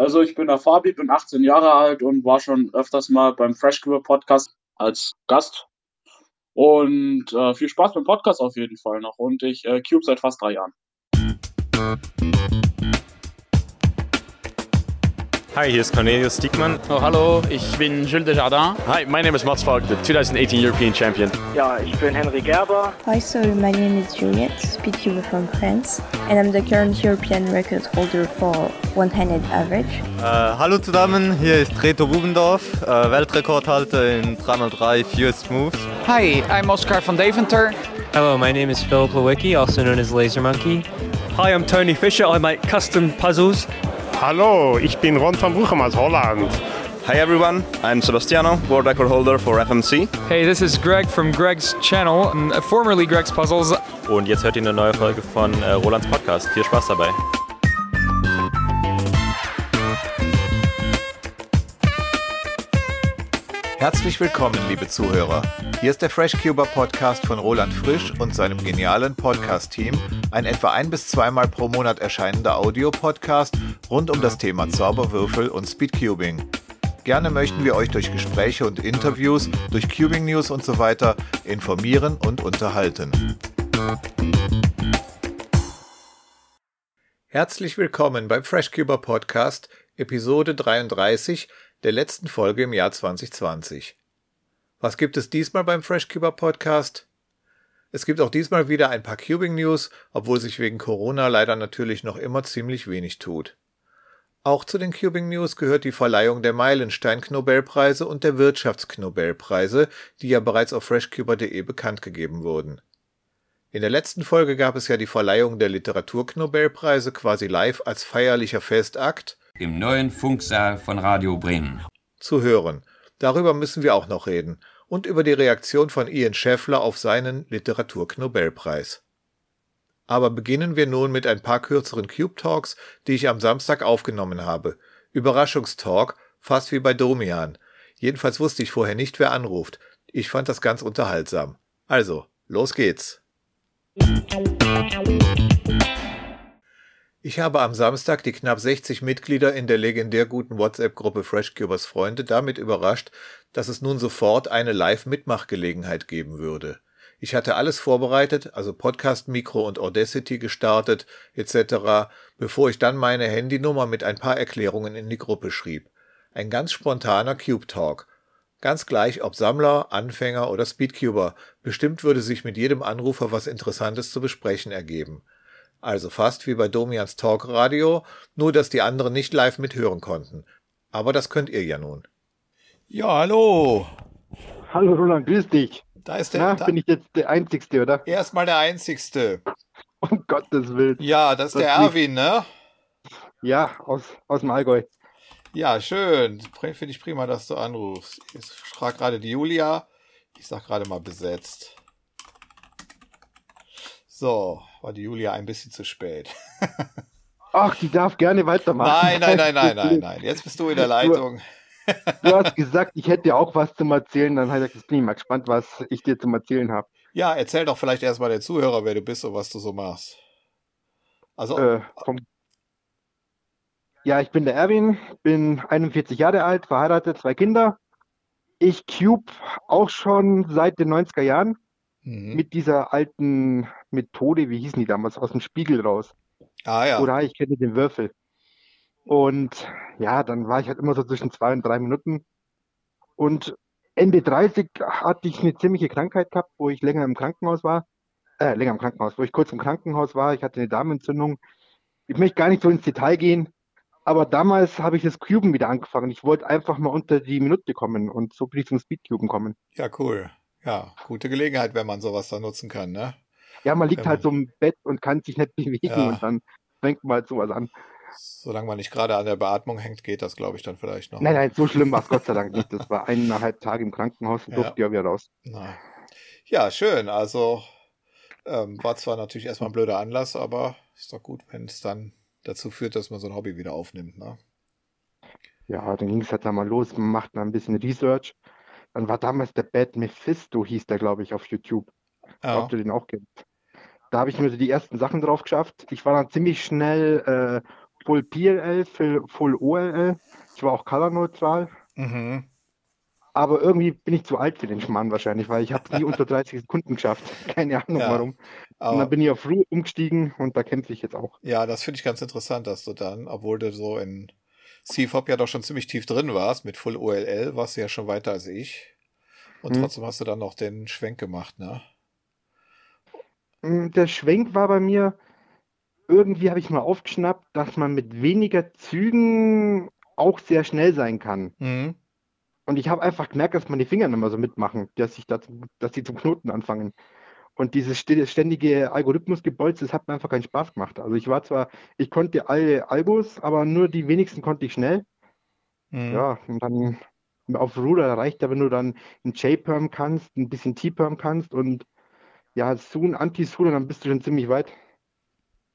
Also ich bin der Fabi, bin 18 Jahre alt und war schon öfters mal beim Fresh Cure Podcast als Gast. Und äh, viel Spaß beim Podcast auf jeden Fall noch. Und ich äh, Cube seit fast drei Jahren. Hi, hier ist Cornelius Diekmann. Oh, hallo, ich bin Jules Desjardins. Hi, my name is Mats Falk, the 2018 European Champion. Ja, ich bin Henry Gerber. Hi, so my name is Juliette, speedcuber from France, and I'm the current European record holder for one-handed average. Äh, hallo zusammen, hier ist Reto Bubendorf, äh, Weltrekordhalter in 3x3 Fewest Moves. Hi, I'm Oscar van Deventer. Hello, my name is Philip Lewicki, also known as Laser Monkey. Hi, I'm Tony Fisher. I make custom puzzles. Hallo, ich bin Ron van Bruchem aus Holland. Hi everyone, I'm Sebastiano, world record holder for FMC. Hey, this is Greg from Greg's channel, formerly Greg's Puzzles. Und jetzt hört ihr eine neue Folge von äh, Rolands Podcast. Viel Spaß dabei. Herzlich willkommen, liebe Zuhörer. Hier ist der FreshCuber Podcast von Roland Frisch und seinem genialen Podcast-Team, ein etwa ein bis zweimal pro Monat erscheinender Audiopodcast rund um das Thema Zauberwürfel und Speedcubing. Gerne möchten wir euch durch Gespräche und Interviews, durch Cubing News und so weiter informieren und unterhalten. Herzlich willkommen beim FreshCuber Podcast, Episode 33 der letzten Folge im Jahr 2020. Was gibt es diesmal beim FreshCuber Podcast? Es gibt auch diesmal wieder ein paar Cubing News, obwohl sich wegen Corona leider natürlich noch immer ziemlich wenig tut. Auch zu den Cubing News gehört die Verleihung der Meilenstein-Knobelpreise und der Wirtschaftsknobelpreise, die ja bereits auf freshcuber.de bekannt gegeben wurden. In der letzten Folge gab es ja die Verleihung der Literaturknobelpreise quasi live als feierlicher Festakt im neuen Funksaal von Radio Bremen. Zu hören. Darüber müssen wir auch noch reden. Und über die Reaktion von Ian Scheffler auf seinen Literaturknobelpreis. Aber beginnen wir nun mit ein paar kürzeren Cube Talks, die ich am Samstag aufgenommen habe. Überraschungstalk, fast wie bei Domian. Jedenfalls wusste ich vorher nicht, wer anruft. Ich fand das ganz unterhaltsam. Also, los geht's. Ich habe am Samstag die knapp 60 Mitglieder in der legendär guten WhatsApp-Gruppe FreshCubers Freunde damit überrascht, dass es nun sofort eine Live-Mitmachgelegenheit geben würde. Ich hatte alles vorbereitet, also Podcast-Mikro und Audacity gestartet etc., bevor ich dann meine Handynummer mit ein paar Erklärungen in die Gruppe schrieb. Ein ganz spontaner Cube-Talk. Ganz gleich, ob Sammler, Anfänger oder Speedcuber, bestimmt würde sich mit jedem Anrufer was Interessantes zu besprechen ergeben. Also fast wie bei Domians Talkradio, nur dass die anderen nicht live mithören konnten. Aber das könnt ihr ja nun. Ja, hallo. Hallo Roland, grüß dich. Da ist der. Na, da, bin ich jetzt der Einzigste, oder? Erstmal der Einzigste. Um Gottes Willen. Ja, das ist Das der Erwin, ne? Ja, aus, aus dem Allgäu. Ja, schön. Finde ich prima, dass du anrufst. Ich frage gerade die Julia. Ich sag gerade mal besetzt. So, war die Julia ein bisschen zu spät. Ach, die darf gerne weitermachen. Nein, nein, nein, nein, nein, nein. Jetzt bist du in der Leitung. Du hast gesagt, ich hätte auch was zum Erzählen. Dann habe ich gesagt, bin ich mal gespannt, was ich dir zum Erzählen habe. Ja, erzähl doch vielleicht erstmal der Zuhörer, wer du bist und was du so machst. Also, Äh, vom ja, ich bin der Erwin, bin 41 Jahre alt, verheiratet, zwei Kinder. Ich cube auch schon seit den 90er Jahren mhm. mit dieser alten Methode, wie hießen die damals, aus dem Spiegel raus. ah ja. Oder ich kenne den Würfel. Und ja, dann war ich halt immer so zwischen zwei und drei Minuten. Und Ende 30 hatte ich eine ziemliche Krankheit gehabt, wo ich länger im Krankenhaus war. Äh, länger im Krankenhaus, wo ich kurz im Krankenhaus war. Ich hatte eine Darmentzündung. Ich möchte gar nicht so ins Detail gehen. Aber damals habe ich das Cuben wieder angefangen. Ich wollte einfach mal unter die Minute kommen und so bin ich zum Speedcuben kommen. Ja, cool. Ja, gute Gelegenheit, wenn man sowas da nutzen kann, ne? Ja, man liegt Wenn halt so im Bett und kann sich nicht bewegen Ja. und dann fängt man halt sowas an. Solange man nicht gerade an der Beatmung hängt, geht das, glaube ich, dann vielleicht noch. Nein, nein, so schlimm war es Gott sei Dank nicht. Das war eineinhalb Tage im Krankenhaus und Ja. durfte ja wieder raus. Na. Ja, schön. Also ähm, war zwar natürlich erstmal ein blöder Anlass, aber ist doch gut, wenn es dann dazu führt, dass man so ein Hobby wieder aufnimmt. Ne? Ja, dann ging es halt da mal los, man macht mal ein bisschen Research. Dann war damals der Bad Mephisto, hieß der, glaube ich, auf YouTube. Ja. Ob du den auch kennst. Da habe ich mir so die ersten Sachen drauf geschafft. Ich war dann ziemlich schnell äh, Full PLL, Full OLL. Ich war auch colorneutral. Mhm. Aber irgendwie bin ich zu alt für den Schmarrn wahrscheinlich, weil ich habe nie unter 30 Sekunden geschafft. Keine Ahnung Ja, warum. Und dann bin ich auf Ru umgestiegen und da kämpfe ich jetzt auch. Ja, das finde ich ganz interessant, dass du dann, obwohl du so in CFOP ja doch schon ziemlich tief drin warst, mit Full OLL warst du ja schon weiter als ich. Und Mhm. trotzdem hast du dann noch den Schwenk gemacht, ne? Mm, Der Schwenk war bei mir, irgendwie habe ich mal aufgeschnappt, dass man mit weniger Zügen auch sehr schnell sein kann. Mhm. Und ich habe einfach gemerkt, dass meine Finger nicht mehr so mitmachen, dass ich dazu, dass die zum Knoten anfangen. Und dieses ständige Algorithmusgebolz, das hat mir einfach keinen Spaß gemacht. Also ich war zwar, ich konnte alle Algos, aber nur die wenigsten konnte ich schnell. Mhm. Ja, und dann auf Ruder reicht ja, wenn du dann einen J-Perm kannst, ein bisschen T-Perm kannst und ja, Soon, Anti-Soon, dann bist du schon ziemlich weit.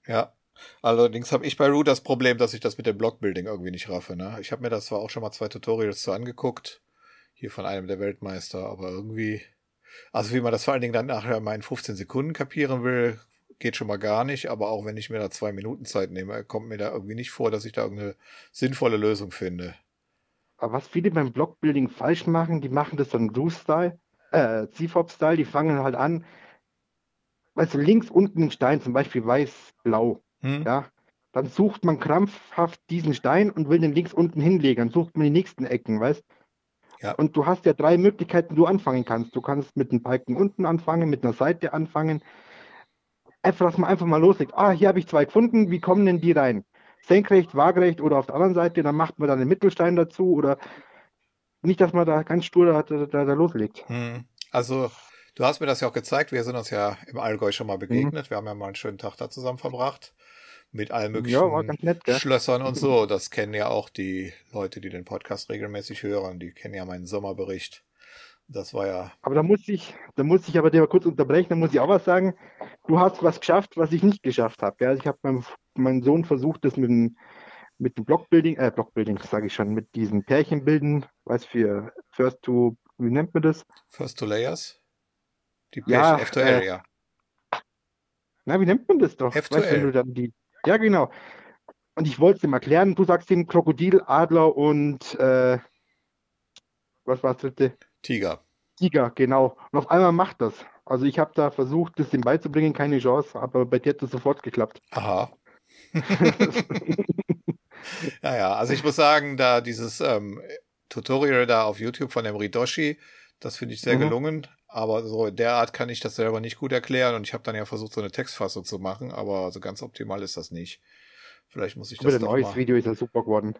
Ja. Allerdings habe ich bei Rue das Problem, dass ich das mit dem Blockbuilding irgendwie nicht raffe, ne? Ich habe mir das zwar auch schon mal zwei Tutorials so angeguckt, hier von einem der Weltmeister, aber irgendwie, also wie man das vor allen Dingen dann nachher mal in 15 Sekunden kapieren will, geht schon mal gar nicht, aber auch wenn ich mir da zwei Minuten Zeit nehme, kommt mir da irgendwie nicht vor, dass ich da irgendeine sinnvolle Lösung finde. Aber was viele beim Blockbuilding falsch machen, die machen das dann Rue-Style, äh, CFOP-Style, die fangen halt an, weißt du, links unten den Stein, zum Beispiel weiß-blau, Hm? ja, dann sucht man krampfhaft diesen Stein und will den links unten hinlegen, dann sucht man die nächsten Ecken, weißt Ja. Und du hast ja drei Möglichkeiten, wie du anfangen kannst. Du kannst mit einem Balken unten anfangen, mit einer Seite anfangen. Einfach, dass man einfach mal loslegt. Ah, hier habe ich zwei gefunden, wie kommen denn die rein? Senkrecht, waagerecht oder auf der anderen Seite, dann macht man dann den Mittelstein dazu oder nicht, dass man da ganz stur da, da, da, da loslegt. Hm. Also, du hast mir das ja auch gezeigt. Wir sind uns ja im Allgäu schon Mhm. mal begegnet. Wir haben ja mal einen schönen Tag da zusammen verbracht. Mit allen möglichen Ja, nett? Schlössern und so. Das kennen ja auch die Leute, die den Podcast regelmäßig hören. Die kennen ja meinen Sommerbericht. Das war ja, Aber da muss ich, da muss ich aber dir mal kurz unterbrechen, da muss ich auch was sagen. Du hast was geschafft, was ich nicht geschafft habe. Also ich habe meinem, meinem Sohn versucht, das mit dem, mit dem Blockbuilding, äh, Blockbuilding, sage ich schon, mit diesen Pärchenbilden, was für First to, wie nennt man das? First to Layers. Die Ja, Pärchen, F2L, äh, ja. Na, wie nennt man das doch? F2L. Weißt, wenn du dann die, ja, genau. Und ich wollte es ihm erklären, du sagst ihm Krokodil, Adler und, äh, was war das dritte? Tiger. Tiger, genau. Und auf einmal macht das. Also ich habe da versucht, das ihm beizubringen, keine Chance, aber bei dir hat das sofort geklappt. Aha. ja, ja, also ich muss sagen, da dieses ähm, Tutorial da auf YouTube von dem Ridoshi, das finde ich sehr Mhm. gelungen. Aber so in der Art kann ich das selber nicht gut erklären und ich habe dann ja versucht, so eine Textfassung zu machen, aber so ganz optimal ist das nicht. Vielleicht muss ich Aber das doch neues mal. Video ist ja super geworden.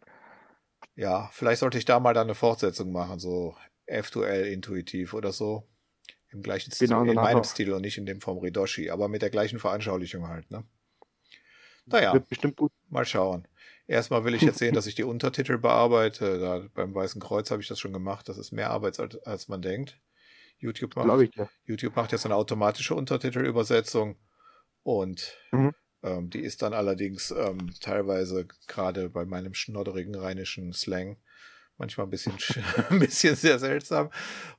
Ja, vielleicht sollte ich da mal dann eine Fortsetzung machen, so F2L intuitiv oder so. Im gleichen Stil, Genau, in meinem auch. Stil und nicht in dem vom Ridoshi, aber mit der gleichen Veranschaulichung halt, ne? Naja, Wird bestimmt gut. mal schauen. Erstmal will ich jetzt sehen, dass ich die Untertitel bearbeite. Da, beim Weißen Kreuz habe ich das schon gemacht. Das ist mehr Arbeit, als, als man denkt. YouTube macht. YouTube macht jetzt eine automatische Untertitelübersetzung und Mhm. ähm, die ist dann allerdings ähm, teilweise gerade bei meinem schnodderigen rheinischen Slang manchmal ein bisschen, sch- ein bisschen sehr seltsam.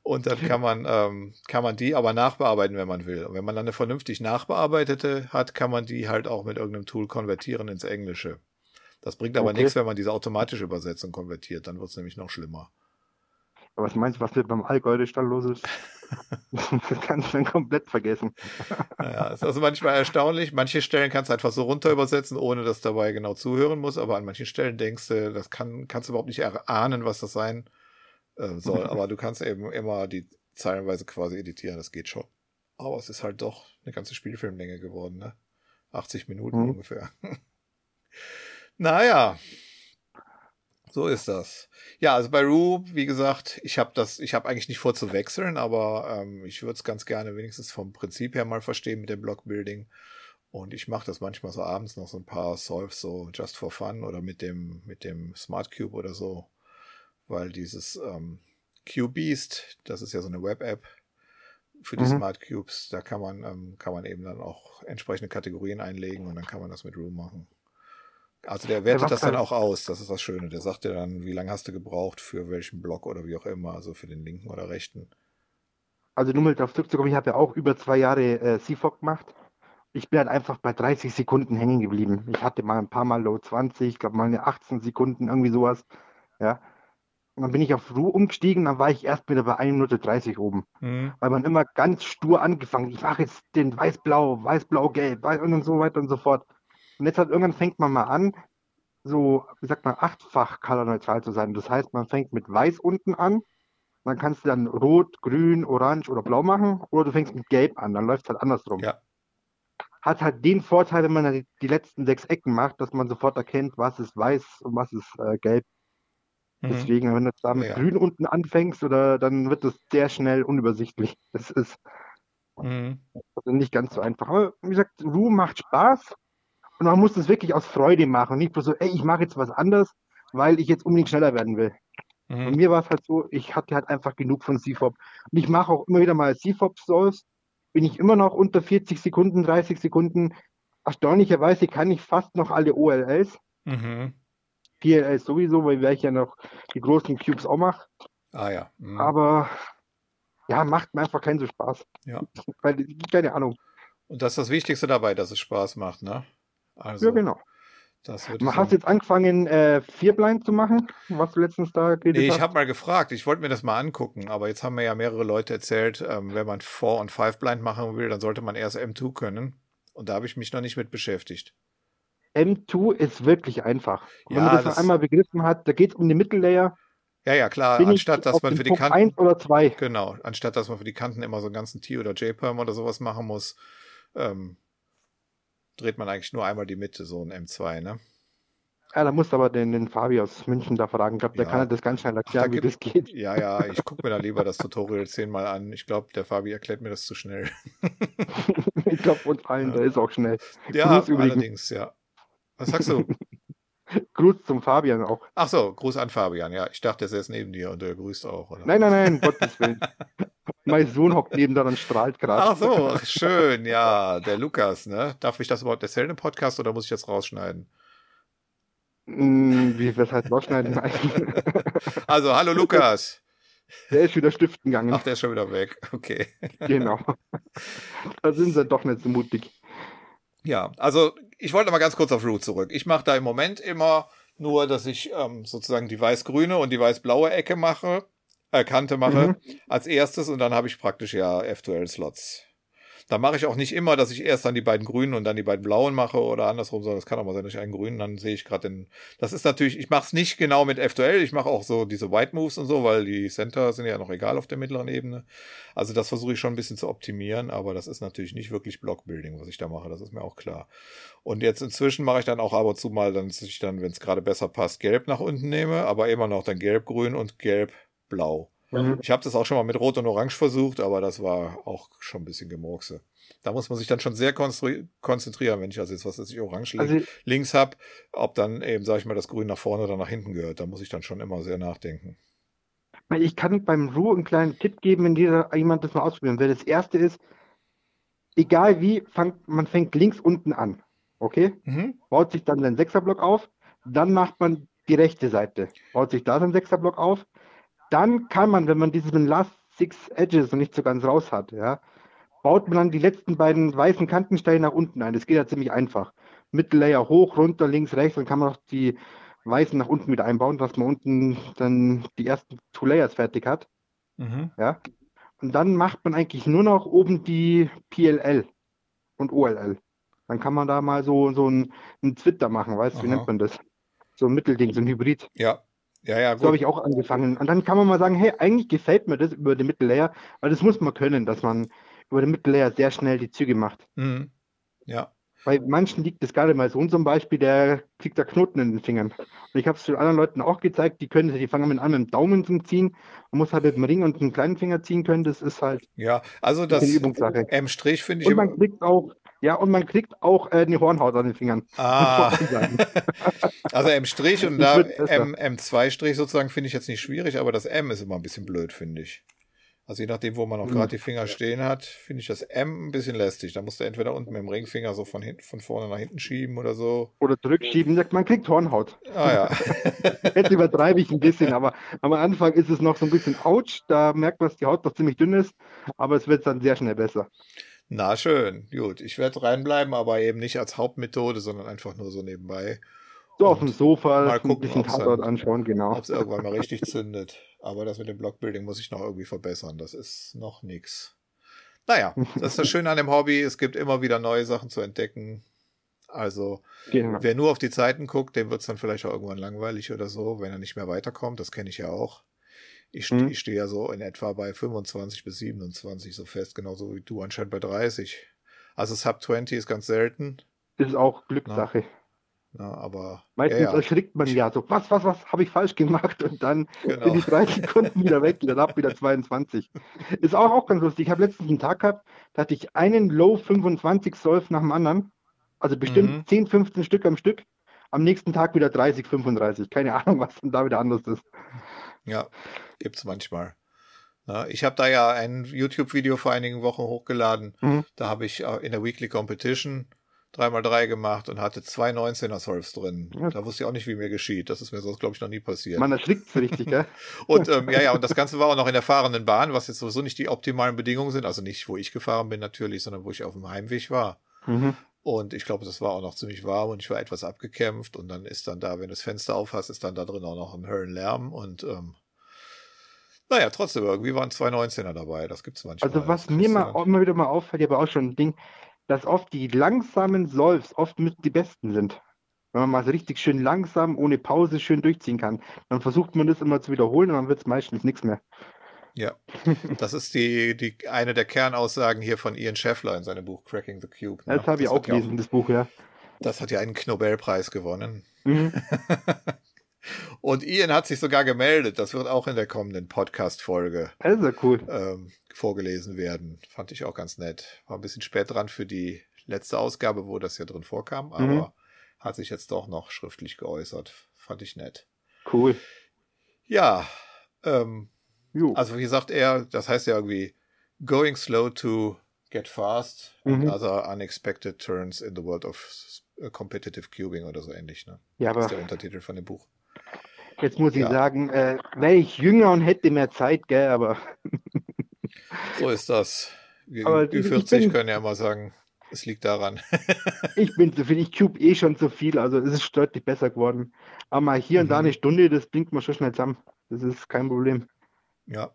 Und dann kann man, ähm, kann man die aber nachbearbeiten, wenn man will. Und wenn man dann eine vernünftig nachbearbeitete hat, kann man die halt auch mit irgendeinem Tool konvertieren ins Englische. Das bringt aber Okay. nichts, wenn man diese automatische Übersetzung konvertiert. Dann wird es nämlich noch schlimmer. Was meinst du, was mit beim Allgäu dann los ist? das kannst du dann komplett vergessen. Ja, ist also manchmal erstaunlich. Manche Stellen kannst du einfach so runter übersetzen, ohne dass dabei genau zuhören muss. Aber an manchen Stellen denkst du, das kann, kannst du überhaupt nicht erahnen, was das sein äh, soll. Aber du kannst eben immer die zeilenweise quasi editieren. Das geht schon. Aber es ist halt doch eine ganze Spielfilmlänge geworden, ne? 80 Minuten Mhm. ungefähr. naja. So ist das. Ja, also bei Rue, wie gesagt, ich habe das, ich habe eigentlich nicht vor zu wechseln, aber ähm, ich würde es ganz gerne wenigstens vom Prinzip her mal verstehen mit dem Blockbuilding. Und ich mache das manchmal so abends noch so ein paar Solves so just for fun oder mit dem mit dem Smart Cube oder so, weil dieses ähm, QBeast, das ist ja so eine Web-App für die Mhm. Smart Cubes, da kann man ähm, kann man eben dann auch entsprechende Kategorien einlegen und dann kann man das mit Rue machen. Also der wertet was das dann auch aus, das ist das Schöne. Der sagt dir dann, wie lange hast du gebraucht für welchen Block oder wie auch immer, also für den linken oder rechten. Also nur mal darauf zurückzukommen, ich habe ja auch über zwei Jahre äh, CFOC gemacht. ich bin halt einfach bei 30 Sekunden hängen geblieben. Ich hatte mal ein paar Mal Low 20, ich glaube mal eine 18 Sekunden, irgendwie sowas. Ja. Und dann bin ich auf Ruhe umgestiegen, dann war ich erst wieder bei 1 Minute 30 oben. Mhm. Weil man immer ganz stur angefangen, ich mache jetzt den weiß-blau, weiß-blau, gelb und so weiter und so fort. Und jetzt halt irgendwann fängt man mal an, so, wie sagt man, achtfach colorneutral zu sein. Das heißt, man fängt mit weiß unten an, dann kannst du dann rot, grün, orange oder blau machen, oder du fängst mit gelb an, dann läuft es halt andersrum. Ja. Hat halt den Vorteil, wenn man die, die letzten sechs Ecken macht, dass man sofort erkennt, was ist weiß und was ist äh, gelb. Mhm. Deswegen, wenn du da mit ja. grün unten anfängst, oder dann wird es sehr schnell unübersichtlich. Das ist mhm. also nicht ganz so einfach. Aber wie gesagt, Ru macht Spaß und man muss das wirklich aus Freude machen. Nicht nur so, ey, ich mache jetzt was anderes, weil ich jetzt unbedingt schneller werden will. Mhm. Und mir war es halt so, ich hatte halt einfach genug von CFOP. Und ich mache auch immer wieder mal CFOP-Souls. Bin ich immer noch unter 40 Sekunden, 30 Sekunden. Erstaunlicherweise kann ich fast noch alle OLLs. Mhm. PLL sowieso, weil ich ja noch die großen Cubes auch mache. Ah ja. Mhm. Aber ja, macht mir einfach keinen so Spaß. Ja. Weil, keine Ahnung. Und das ist das Wichtigste dabei, dass es Spaß macht, ne? Also, ja, genau. Man hat jetzt angefangen, äh, vier Blind zu machen, was du letztens da geredet nee, ich habe mal gefragt, ich wollte mir das mal angucken, aber jetzt haben mir ja mehrere Leute erzählt, ähm, wenn man 4 und 5 Blind machen will, dann sollte man erst M2 können. Und da habe ich mich noch nicht mit beschäftigt. M2 ist wirklich einfach. Ja, wenn man das, das einmal begriffen hat, da geht es um die Mittellayer. Ja, ja, klar. Anstatt dass man für die Kanten. Eins oder zwei. Genau. Anstatt dass man für die Kanten immer so einen ganzen T- oder J-Perm oder sowas machen muss, ähm, dreht man eigentlich nur einmal die Mitte, so ein M2, ne? Ja, da musst du aber den, den Fabi aus München da fragen. Ich glaube, der ja. kann das ganz schnell erklären, Ach, da wie das geht. Ja, ja, ich gucke mir da lieber das Tutorial zehnmal an. Ich glaube, der Fabi erklärt mir das zu schnell. ich glaube, uns allen, ja. der ist auch schnell. Ja, allerdings, ja. Was sagst du? Gruß zum Fabian auch. Ach so, Gruß an Fabian, ja. Ich dachte, er ist neben dir und er grüßt auch, oder? Nein, nein, nein, Gottes Willen. Mein Sohn hockt neben da und strahlt gerade. Ach so, schön, ja. Der Lukas, ne? Darf ich das überhaupt erzählen im Podcast oder muss ich das rausschneiden? Mm, wie, was heißt rausschneiden? also, hallo Lukas. Der ist wieder stiften gegangen. Ach, der ist schon wieder weg. Okay. Genau. Da sind sie doch nicht so mutig. Ja, also ich wollte mal ganz kurz auf Root zurück. Ich mache da im Moment immer nur, dass ich ähm, sozusagen die weiß-grüne und die weiß-blaue Ecke mache, äh, Kante mache mhm. als erstes und dann habe ich praktisch ja F2L-Slots. Da mache ich auch nicht immer, dass ich erst dann die beiden grünen und dann die beiden blauen mache oder andersrum, sondern es kann auch mal sein, dass ich einen grünen, dann sehe ich gerade den. Das ist natürlich, ich mache es nicht genau mit F2L, ich mache auch so diese White Moves und so, weil die Center sind ja noch egal auf der mittleren Ebene. Also das versuche ich schon ein bisschen zu optimieren, aber das ist natürlich nicht wirklich Blockbuilding, was ich da mache, das ist mir auch klar. Und jetzt inzwischen mache ich dann auch ab und zu mal, dass ich dann, wenn es gerade besser passt, gelb nach unten nehme, aber immer noch dann gelb-grün und gelb-blau. Mhm. Ich habe das auch schon mal mit Rot und Orange versucht, aber das war auch schon ein bisschen Gemurkse. Da muss man sich dann schon sehr konzentrieren, wenn ich also jetzt was weiß ich Orange also, links habe, ob dann eben, sage ich mal, das Grün nach vorne oder nach hinten gehört. Da muss ich dann schon immer sehr nachdenken. Ich kann beim Ru einen kleinen Tipp geben, wenn jemand das mal ausprobieren will. Das erste ist, egal wie, fang, man fängt links unten an. Okay? Mhm. Baut sich dann sein Sechserblock auf, dann macht man die rechte Seite. Baut sich da sein Sechserblock auf, dann kann man, wenn man diesen Last Six Edges noch nicht so ganz raus hat, ja, baut man dann die letzten beiden weißen Kantensteine nach unten ein. Das geht ja ziemlich einfach. Mittellayer hoch, runter, links, rechts, dann kann man auch die weißen nach unten wieder einbauen, dass man unten dann die ersten Two Layers fertig hat. Mhm. Ja. Und dann macht man eigentlich nur noch oben die PLL und OLL. Dann kann man da mal so, so einen, einen Twitter machen, weißt du, wie nennt man das? So ein Mittelding, so ein Hybrid. Ja, ja, ja, gut. So habe ich auch angefangen. Und dann kann man mal sagen, hey, eigentlich gefällt mir das über den Mittellayer, weil das muss man können, dass man über den Mittellayer sehr schnell die Züge macht. Mhm. Ja. Bei manchen liegt das gerade mal so. zum Beispiel, der kriegt da Knoten in den Fingern. Und ich habe es zu anderen Leuten auch gezeigt, die können, die fangen mit an mit dem Daumen zum Ziehen. Man muss halt mit dem Ring und dem kleinen Finger ziehen können. Das ist halt ja, also das. M-Strich finde ich. Und man kriegt auch, ja, und man kriegt auch äh, eine Hornhaut an den Fingern. Ah. also M-Strich und da M, M2-Strich sozusagen finde ich jetzt nicht schwierig, aber das M ist immer ein bisschen blöd, finde ich. Also je nachdem, wo man auch gerade die Finger stehen hat, finde ich das M ein bisschen lästig. Da musst du entweder unten mit dem Ringfinger so von hinten, von vorne nach hinten schieben oder so. Oder zurückschieben. Man kriegt Hornhaut. Ah ja. Jetzt übertreibe ich ein bisschen, aber am Anfang ist es noch so ein bisschen ouch. Da merkt man, dass die Haut noch ziemlich dünn ist, aber es wird dann sehr schnell besser. Na schön, gut. Ich werde reinbleiben, aber eben nicht als Hauptmethode, sondern einfach nur so nebenbei. So auf dem Sofa, mal gucken, ein Tatort anschauen, genau. Ob es irgendwann mal richtig zündet. Aber das mit dem Blockbuilding muss ich noch irgendwie verbessern. Das ist noch nix. Naja, das ist das Schöne an dem Hobby. Es gibt immer wieder neue Sachen zu entdecken. Also, Genau. wer nur auf die Zeiten guckt, dem wird es dann vielleicht auch irgendwann langweilig oder so, wenn er nicht mehr weiterkommt. Das kenne ich ja auch. Ich, Mhm. ich stehe ja so in etwa bei 25 bis 27 so fest, genauso wie du anscheinend bei 30. Also Sub 20 ist ganz selten. Ist auch Glückssache. Ja, aber Meistens ja, ja. erschrickt man ja so, was, was, was habe ich falsch gemacht? Und dann Genau. sind die drei Sekunden wieder weg, dann ab wieder 22. Ist auch, auch ganz lustig. Ich habe letztens einen Tag gehabt, da hatte ich einen Low 25 Solve nach dem anderen. Also bestimmt Mhm. 10, 15 Stück am Stück. Am nächsten Tag wieder 30, 35. Keine Ahnung, was dann da wieder anders ist. Ja, gibt's manchmal. Ich habe da ja ein YouTube-Video vor einigen Wochen hochgeladen. Mhm. Da habe ich äh, in der Weekly Competition 3x3 gemacht und hatte zwei 19er Solves drin. Ja. Da wusste ich auch nicht, wie mir geschieht. Das ist mir sonst, glaube ich, noch nie passiert. Man erschrickt so richtig, gell? Und ähm, ja, ja, und das Ganze war auch noch in der fahrenden Bahn, was jetzt sowieso nicht die optimalen Bedingungen sind. Also nicht, wo ich gefahren bin natürlich, sondern wo ich auf dem Heimweg war. Mhm. Und ich glaube, das war auch noch ziemlich warm und ich war etwas abgekämpft. Und dann ist dann da, wenn du das Fenster aufhast, ist dann da drin auch noch ein Höllenlärm. Und ähm, naja, trotzdem, irgendwie waren zwei 19er dabei. Das gibt's manchmal. Also was mir mal immer wieder mal auffällt, habe auch schon ein Ding, dass oft die langsamen Solves oft mit die besten sind. Wenn man mal so richtig schön langsam, ohne Pause schön durchziehen kann, dann versucht man das immer zu wiederholen und dann wird es meistens nichts mehr. Ja, das ist die, die eine der Kernaussagen hier von Ian Scheffler in seinem Buch Cracking the Cube. ne? Das habe ich auch hat ja gelesen, das Buch, ja. Das hat ja einen Nobelpreis gewonnen. Mhm. Und Ian hat sich sogar gemeldet. Das wird auch in der kommenden Podcast-Folge ja cool. ähm, vorgelesen werden. Fand ich auch ganz nett. War ein bisschen spät dran für die letzte Ausgabe, wo das ja drin vorkam, aber Mhm. hat sich jetzt doch noch schriftlich geäußert. Fand ich nett. Cool. Ja, ähm, Jo. also wie gesagt, er, das heißt ja irgendwie going slow to get fast and Mhm. other unexpected turns in the world of uh, competitive cubing oder so ähnlich. Ne? Ja, das ist aber der Untertitel von dem Buch. jetzt muss ich Ja. sagen, äh, wäre ich jünger und hätte mehr Zeit, gell, aber So ist das. Wir Aber die ich 40 bin- können ja immer sagen, es liegt daran. ich bin zu viel, ich cube eh schon zu viel, also es ist deutlich besser geworden. Aber mal hier und da Mhm. eine Stunde, das bringt man schon schnell zusammen. Das ist kein Problem. Ja.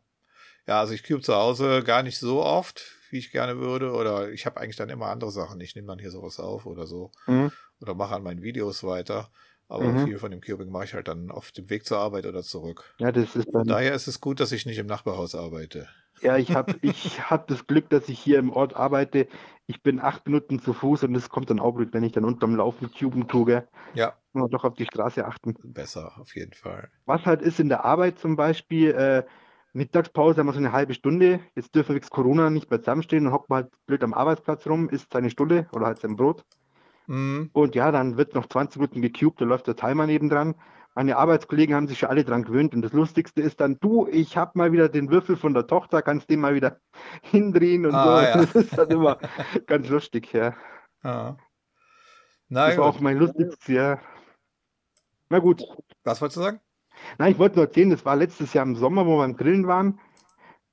Ja, also ich cube zu Hause gar nicht so oft, wie ich gerne würde. Oder ich habe eigentlich dann immer andere Sachen. Ich nehme dann hier sowas auf oder so. Mhm. Oder mache an meinen Videos weiter. Aber Mhm. viel von dem Cubing mache ich halt dann auf dem Weg zur Arbeit oder zurück. Ja, das ist Von dann, daher ist es gut, dass ich nicht im Nachbarhaus arbeite. ja, ich habe ich hab das Glück, dass ich hier im Ort arbeite. Ich bin acht Minuten zu Fuß und das kommt dann auch blöd, wenn ich dann unterm Laufen cuben tue. Ja, Muss man doch auf die Straße achten. besser, auf jeden Fall. Was halt ist in der Arbeit zum Beispiel, äh, Mittagspause haben wir so eine halbe Stunde. Jetzt dürfen wir wegen Corona nicht mehr zusammenstehen und hockt man halt blöd am Arbeitsplatz rum, isst seine Stulle oder halt sein Brot. Mhm. Und ja, dann wird noch 20 Minuten gecubed, da läuft der Timer nebendran. Meine Arbeitskollegen haben sich schon alle dran gewöhnt und das Lustigste ist dann, du, ich habe mal wieder den Würfel von der Tochter, kannst den mal wieder hindrehen und Ah, so. ja. Das ist dann immer ganz lustig, ja. Ja. Das Na war gut. auch mein lustigstes, ja. Na gut. Was wolltest du sagen? Nein, ich wollte nur erzählen, das war letztes Jahr im Sommer, wo wir beim Grillen waren.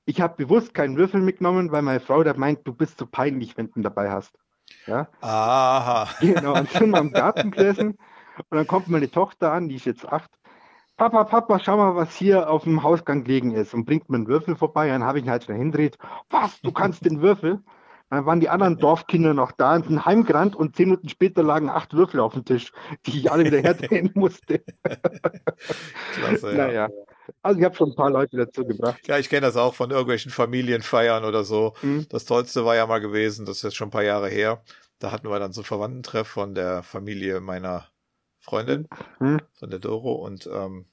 Ich habe bewusst keinen Würfel mitgenommen, weil meine Frau da meint, du bist so peinlich, wenn du ihn dabei hast. Ja, Aha. genau. Und sind wir im Garten gesessen und dann kommt meine Tochter an, die ist jetzt acht. Papa, Papa, schau mal, was hier auf dem Hausgang gelegen ist und bringt mir einen Würfel vorbei. Dann habe ich ihn halt schnell hindreht. Was, du kannst den Würfel? Dann waren die anderen Dorfkinder noch da und sind heimgerannt und zehn Minuten später lagen acht Würfel auf dem Tisch, die ich alle wieder herdrehen musste. Klasse, ja. Naja, also ich habe schon ein paar Leute dazu gebracht. Ja, ich kenne das auch von irgendwelchen Familienfeiern oder so. Mhm. Das Tollste war ja mal gewesen, das ist jetzt schon ein paar Jahre her. Da hatten wir dann so einen Verwandtentreff von der Familie meiner Freundin, Mhm. von der Doro. Und ähm,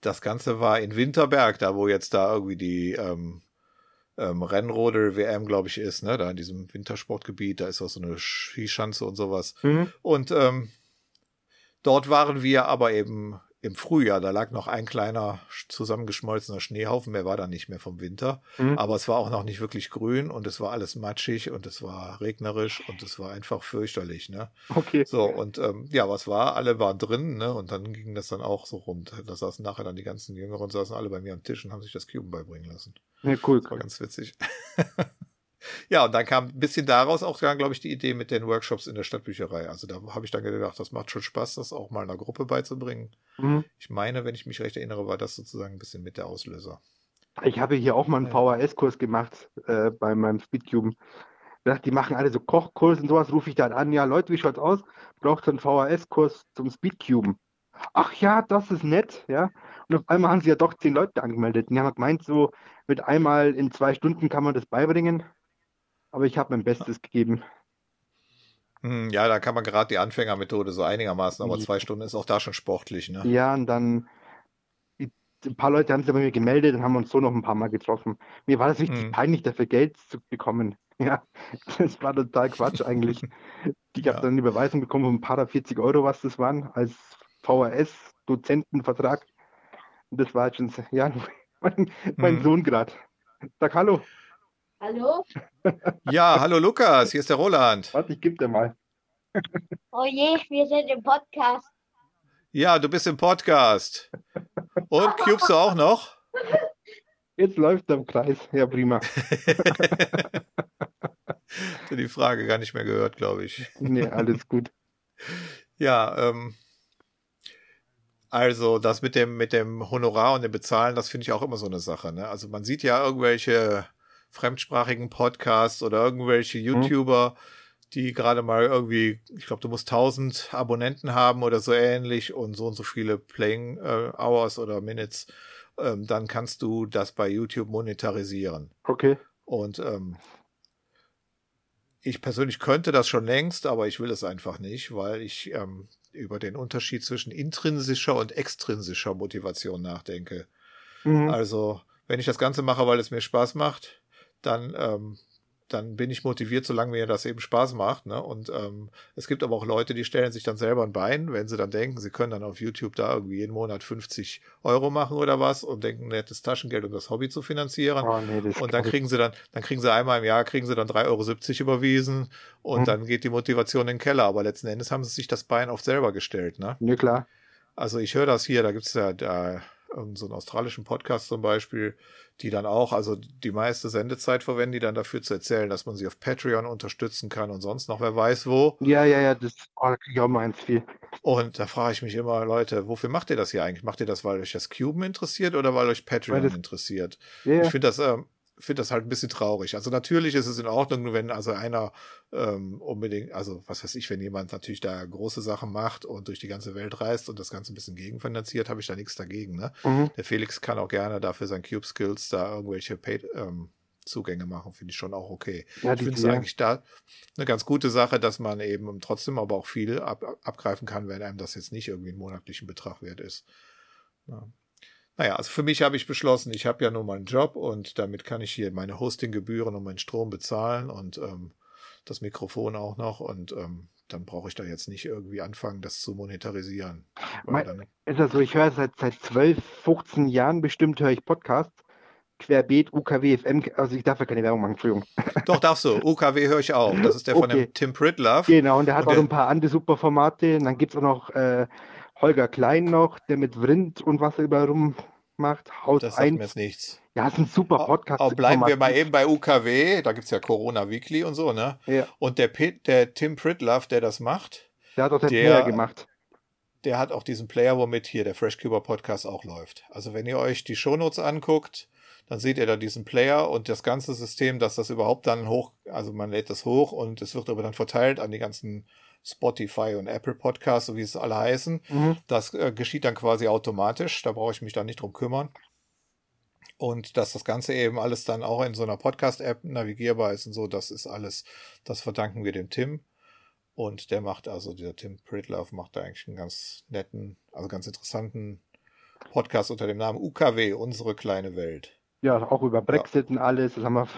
das Ganze war in Winterberg, da wo jetzt da irgendwie die ähm, ähm, Rennrodel WM, glaube ich, ist, ne? Da in diesem Wintersportgebiet, da ist auch so eine Skischanze und sowas. Mhm. Und ähm, dort waren wir aber eben im Frühjahr. Da lag noch ein kleiner sch- zusammengeschmolzener Schneehaufen, mehr war da nicht mehr vom Winter. Mhm. Aber es war auch noch nicht wirklich grün und es war alles matschig und es war regnerisch und es war einfach fürchterlich, ne? Okay. So, und ähm, ja, was war? Alle waren drin, ne? Und dann ging das dann auch so rund. Da saßen nachher dann die ganzen Jüngeren, saßen alle bei mir am Tisch und haben sich das Cuben beibringen lassen. Ja, cool. Das war ganz witzig. Ja, und dann kam ein bisschen daraus auch, glaube ich, die Idee mit den Workshops in der Stadtbücherei. Also da habe ich dann gedacht, das macht schon Spaß, das auch mal einer Gruppe beizubringen. Mhm. Ich meine, wenn ich mich recht erinnere, war das sozusagen ein bisschen mit der Auslöser. Ich habe hier auch mal einen VHS-Kurs gemacht äh, bei meinem Speedcube. Die machen alle so Kochkurs und sowas, rufe ich dann an. Ja, Leute, wie schaut's aus? Braucht so einen VHS-Kurs zum Speedcuben? Ach ja, das ist nett, ja. Und auf einmal haben sie ja doch zehn Leute angemeldet. Und die haben gemeint, so mit einmal in zwei Stunden kann man das beibringen. Aber ich habe mein Bestes gegeben. Hm, ja, da kann man gerade die Anfängermethode so einigermaßen, aber zwei Stunden ist auch da schon sportlich, ne? Ja, und dann ein paar Leute haben sich bei mir gemeldet und haben uns so noch ein paar Mal getroffen. Mir war das richtig mhm. peinlich, dafür Geld zu bekommen. Ja, das war total Quatsch eigentlich. Ich habe ja. dann eine Überweisung bekommen von ein paar 40 Euro, was das waren, als VHS-Dozentenvertrag. Und das war halt schon, ja, mein, mein mhm. Sohn gerade. Sag Hallo. Hallo? Ja, hallo Lukas, hier ist der Roland. Warte, ich geb dir mal. Oh je, wir sind im Podcast. Ja, du bist im Podcast. Und cubest du auch noch? Jetzt läuft er im Kreis. Ja, prima. die Frage gar nicht mehr gehört, glaube ich. Nee, alles gut. Ja, ähm, also das mit dem, mit dem Honorar und dem Bezahlen, das finde ich auch immer so eine Sache. Ne? Also man sieht ja irgendwelche fremdsprachigen Podcasts oder irgendwelche mhm. YouTuber, mhm. die gerade mal irgendwie, ich glaube, du musst 1000 Abonnenten haben oder so ähnlich und so und so viele Playing äh, Hours oder Minutes, ähm, dann kannst du das bei YouTube monetarisieren. Okay. Und ähm, ich persönlich könnte das schon längst, aber ich will es einfach nicht, weil ich ähm, über den Unterschied zwischen intrinsischer und extrinsischer Motivation nachdenke. Mhm. Also, wenn ich das Ganze mache, weil es mir Spaß macht, dann, ähm, dann bin ich motiviert, solange mir das eben Spaß macht. Ne? Und ähm, es gibt aber auch Leute, die stellen sich dann selber ein Bein, wenn sie dann denken, sie können dann auf YouTube da irgendwie jeden Monat 50 Euro machen oder was und denken, nettes Taschengeld, um das Hobby zu finanzieren. Oh, nee, und dann kriegen sie dann, dann kriegen sie einmal im Jahr, kriegen sie dann 3,70 Euro überwiesen und hm. dann geht die Motivation in den Keller. Aber letzten Endes haben sie sich das Bein auf selber gestellt. Ne? Ja, klar. Also ich höre das hier, da gibt's ja da so einen australischen Podcast zum Beispiel, die dann auch, also die meiste Sendezeit verwenden, die dann dafür zu erzählen, dass man sie auf Patreon unterstützen kann und sonst noch wer weiß wo. Ja, ja, ja, das kriege ich auch meins viel. Und da frage ich mich immer, Leute, wofür macht ihr das hier eigentlich? Macht ihr das, weil euch das Cuben interessiert oder weil euch Patreon weil das, interessiert? Ja, ich finde das, ähm, finde das halt ein bisschen traurig. Also natürlich ist es in Ordnung, wenn also einer ähm, unbedingt, also was weiß ich, wenn jemand natürlich da große Sachen macht und durch die ganze Welt reist und das Ganze ein bisschen gegenfinanziert, habe ich da nichts dagegen. Ne? Mhm. Der Felix kann auch gerne dafür sein Cube Skills da irgendwelche Paid, ähm, Zugänge machen, finde ich schon auch okay. Ja, ich finde es eigentlich da eine ganz gute Sache, dass man eben trotzdem aber auch viel ab, abgreifen kann, wenn einem das jetzt nicht irgendwie einen monatlichen Betrag wert ist. Ja. Naja, also für mich habe ich beschlossen, ich habe ja nur meinen Job und damit kann ich hier meine Hostinggebühren und meinen Strom bezahlen und ähm, das Mikrofon auch noch und ähm, dann brauche ich da jetzt nicht irgendwie anfangen, das zu monetarisieren. Mein, ist also, ich höre seit, seit 12, 15 Jahren bestimmt höre ich Podcasts. Querbeet, UKW, FM, also ich darf ja keine Werbung machen, Entschuldigung. Doch, darfst du. UKW höre ich auch. Das ist der okay. von dem Tim Pritlove. Genau, und der hat und auch der, ein paar andere super Formate. Und dann gibt es auch noch äh, Holger Klein noch, der mit Vrind und was er überall rum macht. Haus das sagt mir jetzt nichts. Ja, ist ein super Podcast. Aber bleiben wir mal eben bei UKW, da gibt es ja Corona Weekly und so, ne? Ja. Und der, der Tim Pritlove, der das macht, der hat auch den Player gemacht. Der hat auch diesen Player, womit hier der FreshCuber Podcast auch läuft. Also wenn ihr euch die Shownotes anguckt, dann seht ihr da diesen Player und das ganze System, dass das überhaupt dann hoch, also man lädt das hoch und es wird aber dann verteilt an die ganzen Spotify und Apple Podcasts, so wie es alle heißen. Mhm. Das äh, geschieht dann quasi automatisch. Da brauche ich mich dann nicht drum kümmern. Und dass das Ganze eben alles dann auch in so einer Podcast-App navigierbar ist und so, das ist alles, das verdanken wir dem Tim. Und der macht also, dieser Tim Pritlove macht da eigentlich einen ganz netten, also ganz interessanten Podcast unter dem Namen UKW, unsere kleine Welt. Ja, auch über Brexit ja. und alles. Das haben wir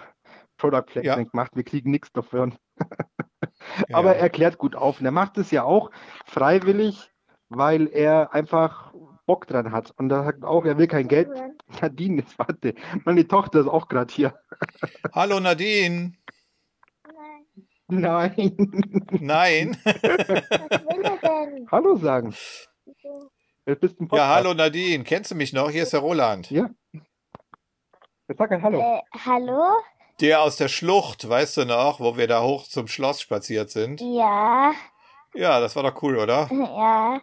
Product Placement ja. gemacht. Wir kriegen nichts dafür. Aber er klärt gut auf. Und er macht es ja auch freiwillig, weil er einfach Bock dran hat. Und er sagt auch, er will kein Geld. Nadine, jetzt warte. Meine Tochter ist auch gerade hier. Hallo Nadine. Nein. Nein. Was will er denn? Hallo sagen. ja, hallo Nadine. Kennst du mich noch? Hier ist der Roland. Ja. Jetzt sag ein Hallo. Äh, hallo? Der aus der Schlucht, weißt du noch, wo wir da hoch zum Schloss spaziert sind? Ja. Ja, das war doch cool, oder? Ja.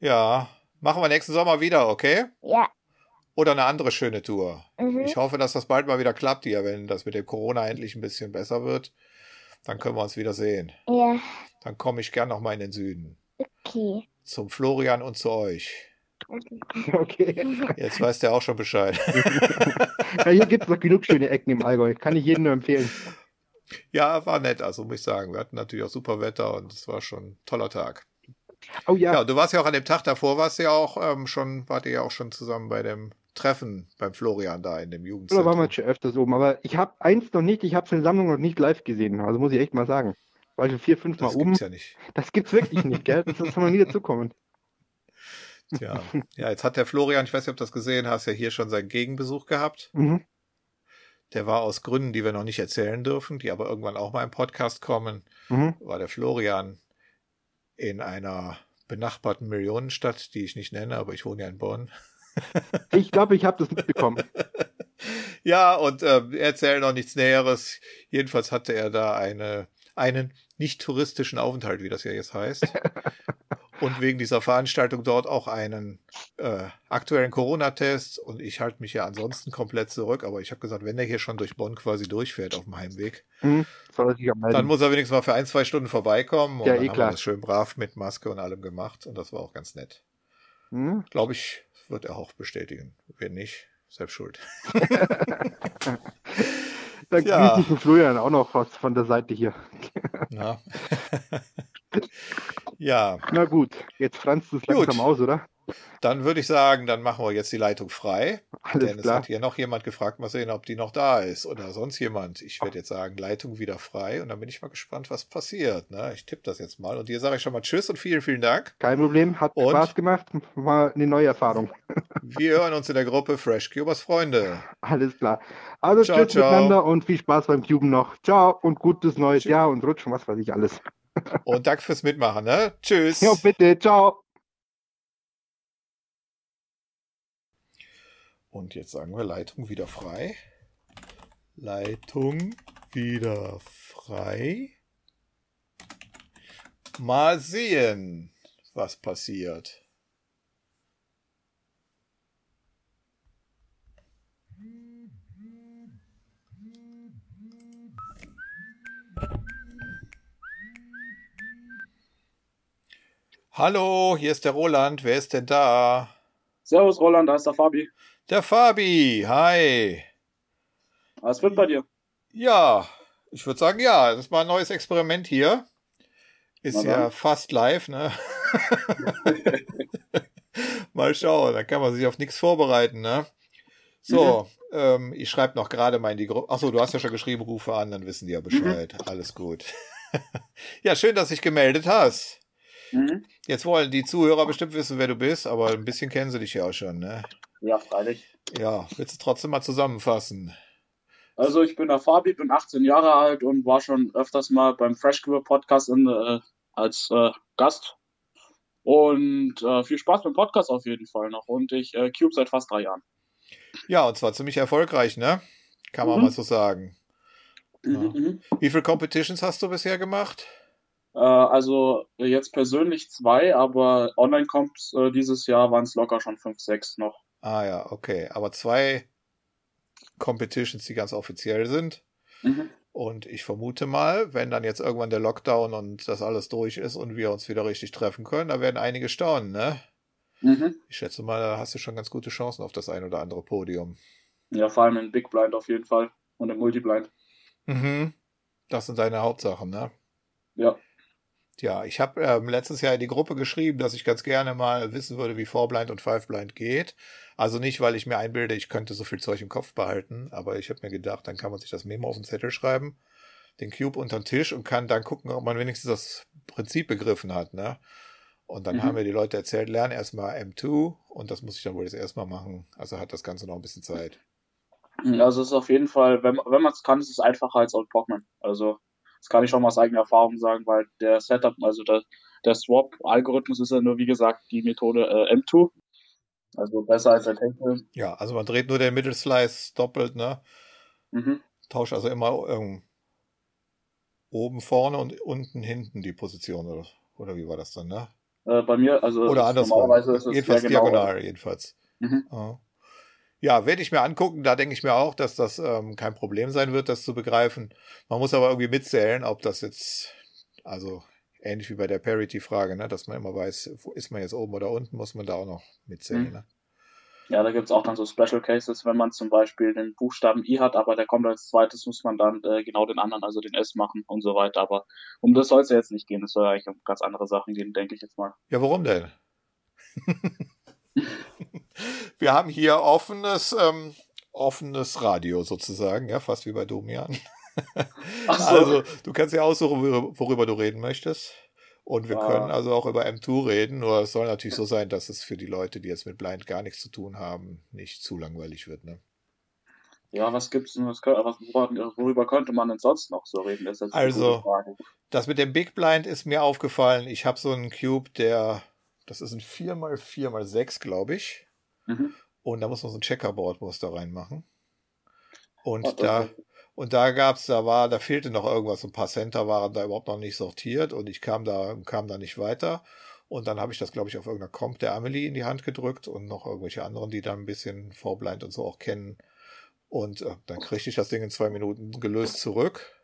Ja. Machen wir nächsten Sommer wieder, okay? Ja. Oder eine andere schöne Tour. Mhm. Ich hoffe, dass das bald mal wieder klappt hier, wenn das mit dem Corona endlich ein bisschen besser wird. Dann können wir uns wieder sehen. Ja. Dann komme ich gern noch mal in den Süden. Okay. Zum Florian und zu euch. Okay. Jetzt weiß der auch schon Bescheid. Ja, hier gibt es noch genug schöne Ecken im Allgäu. Kann ich jedem nur empfehlen. Ja, war nett, also muss ich sagen. Wir hatten natürlich auch super Wetter und es war schon ein toller Tag. Oh ja. Ja, du warst ja auch an dem Tag davor, warst ja auch ähm, schon, wart ihr ja auch schon zusammen bei dem Treffen beim Florian da in dem Da Jugendzentrum. waren wir schon öfters oben. Aber ich habe eins noch nicht, ich habe seine Sammlung noch nicht live gesehen. Also muss ich echt mal sagen. War schon vier, fünf Mal Das oben. gibt's ja nicht. Das gibt's wirklich nicht, gell? Das soll man nie dazukommen. Tja. ja, jetzt hat der Florian, ich weiß nicht, ob du das gesehen hast, ja hier schon seinen Gegenbesuch gehabt. Mhm. Der war aus Gründen, die wir noch nicht erzählen dürfen, die aber irgendwann auch mal im Podcast kommen, Mhm. war der Florian in einer benachbarten Millionenstadt, die ich nicht nenne, aber ich wohne ja in Bonn. Ich glaube, ich habe das mitbekommen. Ja, und äh, er erzählt noch nichts Näheres. Jedenfalls hatte er da eine, einen nicht touristischen Aufenthalt, wie das ja jetzt heißt. Und wegen dieser Veranstaltung dort auch einen äh, aktuellen Corona-Test. Und ich halte mich ja ansonsten komplett zurück. Aber ich habe gesagt, wenn der hier schon durch Bonn quasi durchfährt auf dem Heimweg, Mhm. Dann muss er wenigstens mal für ein, zwei Stunden vorbeikommen. Und Ja, dann eh haben klar. wir das schön brav mit Maske und allem gemacht. Und das war auch ganz nett. Mhm. Glaube ich, wird er auch bestätigen. Wenn nicht, selbst schuld. Dann Ja. grüße ich Florian auch noch was von der Seite hier. Ja. ja, Na gut, jetzt franzt es langsam aus, oder? dann würde ich sagen, dann machen wir jetzt die Leitung frei. Alles denn es klar. hat hier noch jemand gefragt, mal sehen, ob die noch da ist oder sonst jemand. Ich werde jetzt sagen, Leitung wieder frei und dann bin ich mal gespannt, was passiert. Ne? Ich tippe das jetzt mal und dir sage ich schon mal Tschüss und vielen, vielen Dank. Kein Problem, hat Und? Spaß gemacht. War eine neue Erfahrung. Wir hören uns in der Gruppe Fresh Cubers Freunde. Alles klar. Also Ciao, tschüss ciao. miteinander und viel Spaß beim Cuben noch. Ciao und gutes neues Jahr und Rutschen, was weiß ich alles. Und danke fürs Mitmachen. Ne? Tschüss. Ja, bitte, ciao. Und jetzt sagen wir Leitung wieder frei. Leitung wieder frei. Mal sehen, was passiert. Hallo, hier ist der Roland. Wer ist denn da? Servus Roland, da ist der Fabi. Der Fabi. Hi. Was wird bei dir? Ja, ich würde sagen, ja, das ist mal ein neues Experiment hier. Ist ja fast live, ne? mal schauen, da kann man sich auf nichts vorbereiten, ne? So, ähm, ich schreibe noch gerade mal in die Gruppe. Achso, du hast ja schon geschrieben, rufe an, dann wissen die ja Bescheid. Alles gut. ja, schön, dass dich gemeldet hast. Mhm. Jetzt wollen die Zuhörer bestimmt wissen, wer du bist, aber ein bisschen kennen sie dich ja auch schon, ne? Ja, freilich. Ja, willst du trotzdem mal zusammenfassen? Also ich bin der Fabi, bin 18 Jahre alt und war schon öfters mal beim Fresh Cure Podcast in, äh, als äh, Gast. Und äh, viel Spaß beim Podcast auf jeden Fall noch. Und ich äh, Cube seit fast drei Jahren. Ja, und zwar ziemlich erfolgreich, ne? Kann man Mhm. mal so sagen. Mhm, mhm. Wie viele Competitions hast du bisher gemacht? Äh, also äh, jetzt persönlich zwei, aber Online-Comps äh, dieses Jahr waren es locker schon fünf, sechs noch. Ah ja, okay. Aber zwei Competitions, die ganz offiziell sind. Mhm. Und ich vermute mal, wenn dann jetzt irgendwann der Lockdown und das alles durch ist und wir uns wieder richtig treffen können, da werden einige staunen, ne? Mhm. Ich schätze mal, da hast du schon ganz gute Chancen auf das ein oder andere Podium. Ja, vor allem in Big Blind auf jeden Fall und im Multiblind. Mhm. Das sind deine Hauptsachen, ne? Ja. Ja, ich habe ähm, letztes Jahr in die Gruppe geschrieben, dass ich ganz gerne mal wissen würde, wie Four-Blind und Five-Blind geht. Also nicht, weil ich mir einbilde, ich könnte so viel Zeug im Kopf behalten, aber ich habe mir gedacht, dann kann man sich das Memo auf den Zettel schreiben, den Cube unter den Tisch und kann dann gucken, ob man wenigstens das Prinzip begriffen hat, ne? Und dann Mhm. haben mir die Leute erzählt, lern erstmal M2 und das muss ich dann wohl jetzt erstmal machen. Also hat das Ganze noch ein bisschen Zeit. Also es ist auf jeden Fall, wenn, wenn man es kann, ist es einfacher als Old Pockman. Also das kann ich schon mal aus eigener Erfahrung sagen, weil der Setup, also der, der Swap-Algorithmus ist ja nur, wie gesagt, die Methode äh, M2. Also besser als der Techno. Ja, also man dreht nur den Middle Slice doppelt, ne? Mhm. Tausche also immer ähm, oben vorne und unten hinten die Position, oder, oder wie war das dann, ne? Äh, bei mir, also oder andersrum. normalerweise ist es jedenfalls genau. diagonal, jedenfalls. Mhm. Ja. Ja, werde ich mir angucken. Da denke ich mir auch, dass das ähm, kein Problem sein wird, das zu begreifen. Man muss aber irgendwie mitzählen, ob das jetzt, also ähnlich wie bei der Parity-Frage, ne, dass man immer weiß, ist man jetzt oben oder unten, muss man da auch noch mitzählen. Mhm. Ne? Ja, da gibt's auch dann so Special Cases, wenn man zum Beispiel den Buchstaben I hat, aber der kommt als zweites, muss man dann äh, genau den anderen, also den S machen und so weiter. Aber um das soll es ja jetzt nicht gehen. Es soll ja eigentlich um ganz andere Sachen gehen, denke ich jetzt mal. Ja, warum denn? Wir haben hier offenes, ähm, offenes Radio sozusagen, ja, fast wie bei Domian. Ach so. Also, du kannst ja aussuchen, worüber, worüber du reden möchtest. Und wir Ah. können also auch über M2 reden, nur es soll natürlich so sein, dass es für die Leute, die jetzt mit Blind gar nichts zu tun haben, nicht zu langweilig wird. Ne? Ja, was gibt's denn, was, worüber, könnte man denn sonst noch so reden? Das Also. Das mit dem Big Blind ist mir aufgefallen. Ich habe so einen Cube, der, das ist ein 4x4x6, glaube ich. Mhm. Und da muss man so ein Checkerboard-Muster reinmachen. Und Oh, das da, und da gab's, da war, da fehlte noch irgendwas. Ein paar Center waren da überhaupt noch nicht sortiert und ich kam da, kam da nicht weiter. Und dann habe ich das, glaube ich, auf irgendeiner Comp der Amelie in die Hand gedrückt und noch irgendwelche anderen, die da ein bisschen Vorblind und so auch kennen. Und äh, dann kriegte ich das Ding in zwei Minuten gelöst zurück.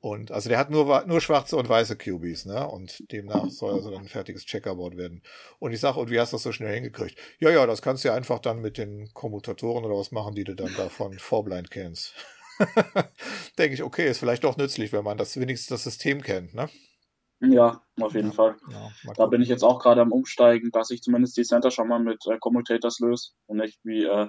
Und also der hat nur, nur schwarze und weiße Cubies, ne? Und demnach soll also dann ein fertiges Checkerboard werden. Und ich sage, und wie hast du das so schnell hingekriegt? Ja, ja, das kannst du ja einfach dann mit den Kommutatoren oder was machen, die du dann davon Vorblind kennst. Denke ich, okay, ist vielleicht doch nützlich, wenn man das wenigstens das System kennt, ne? Ja, auf jeden Fall. Ja, Da bin ich jetzt auch gerade am Umsteigen, dass ich zumindest die Center schon mal mit äh, Commutators löse und nicht wie äh,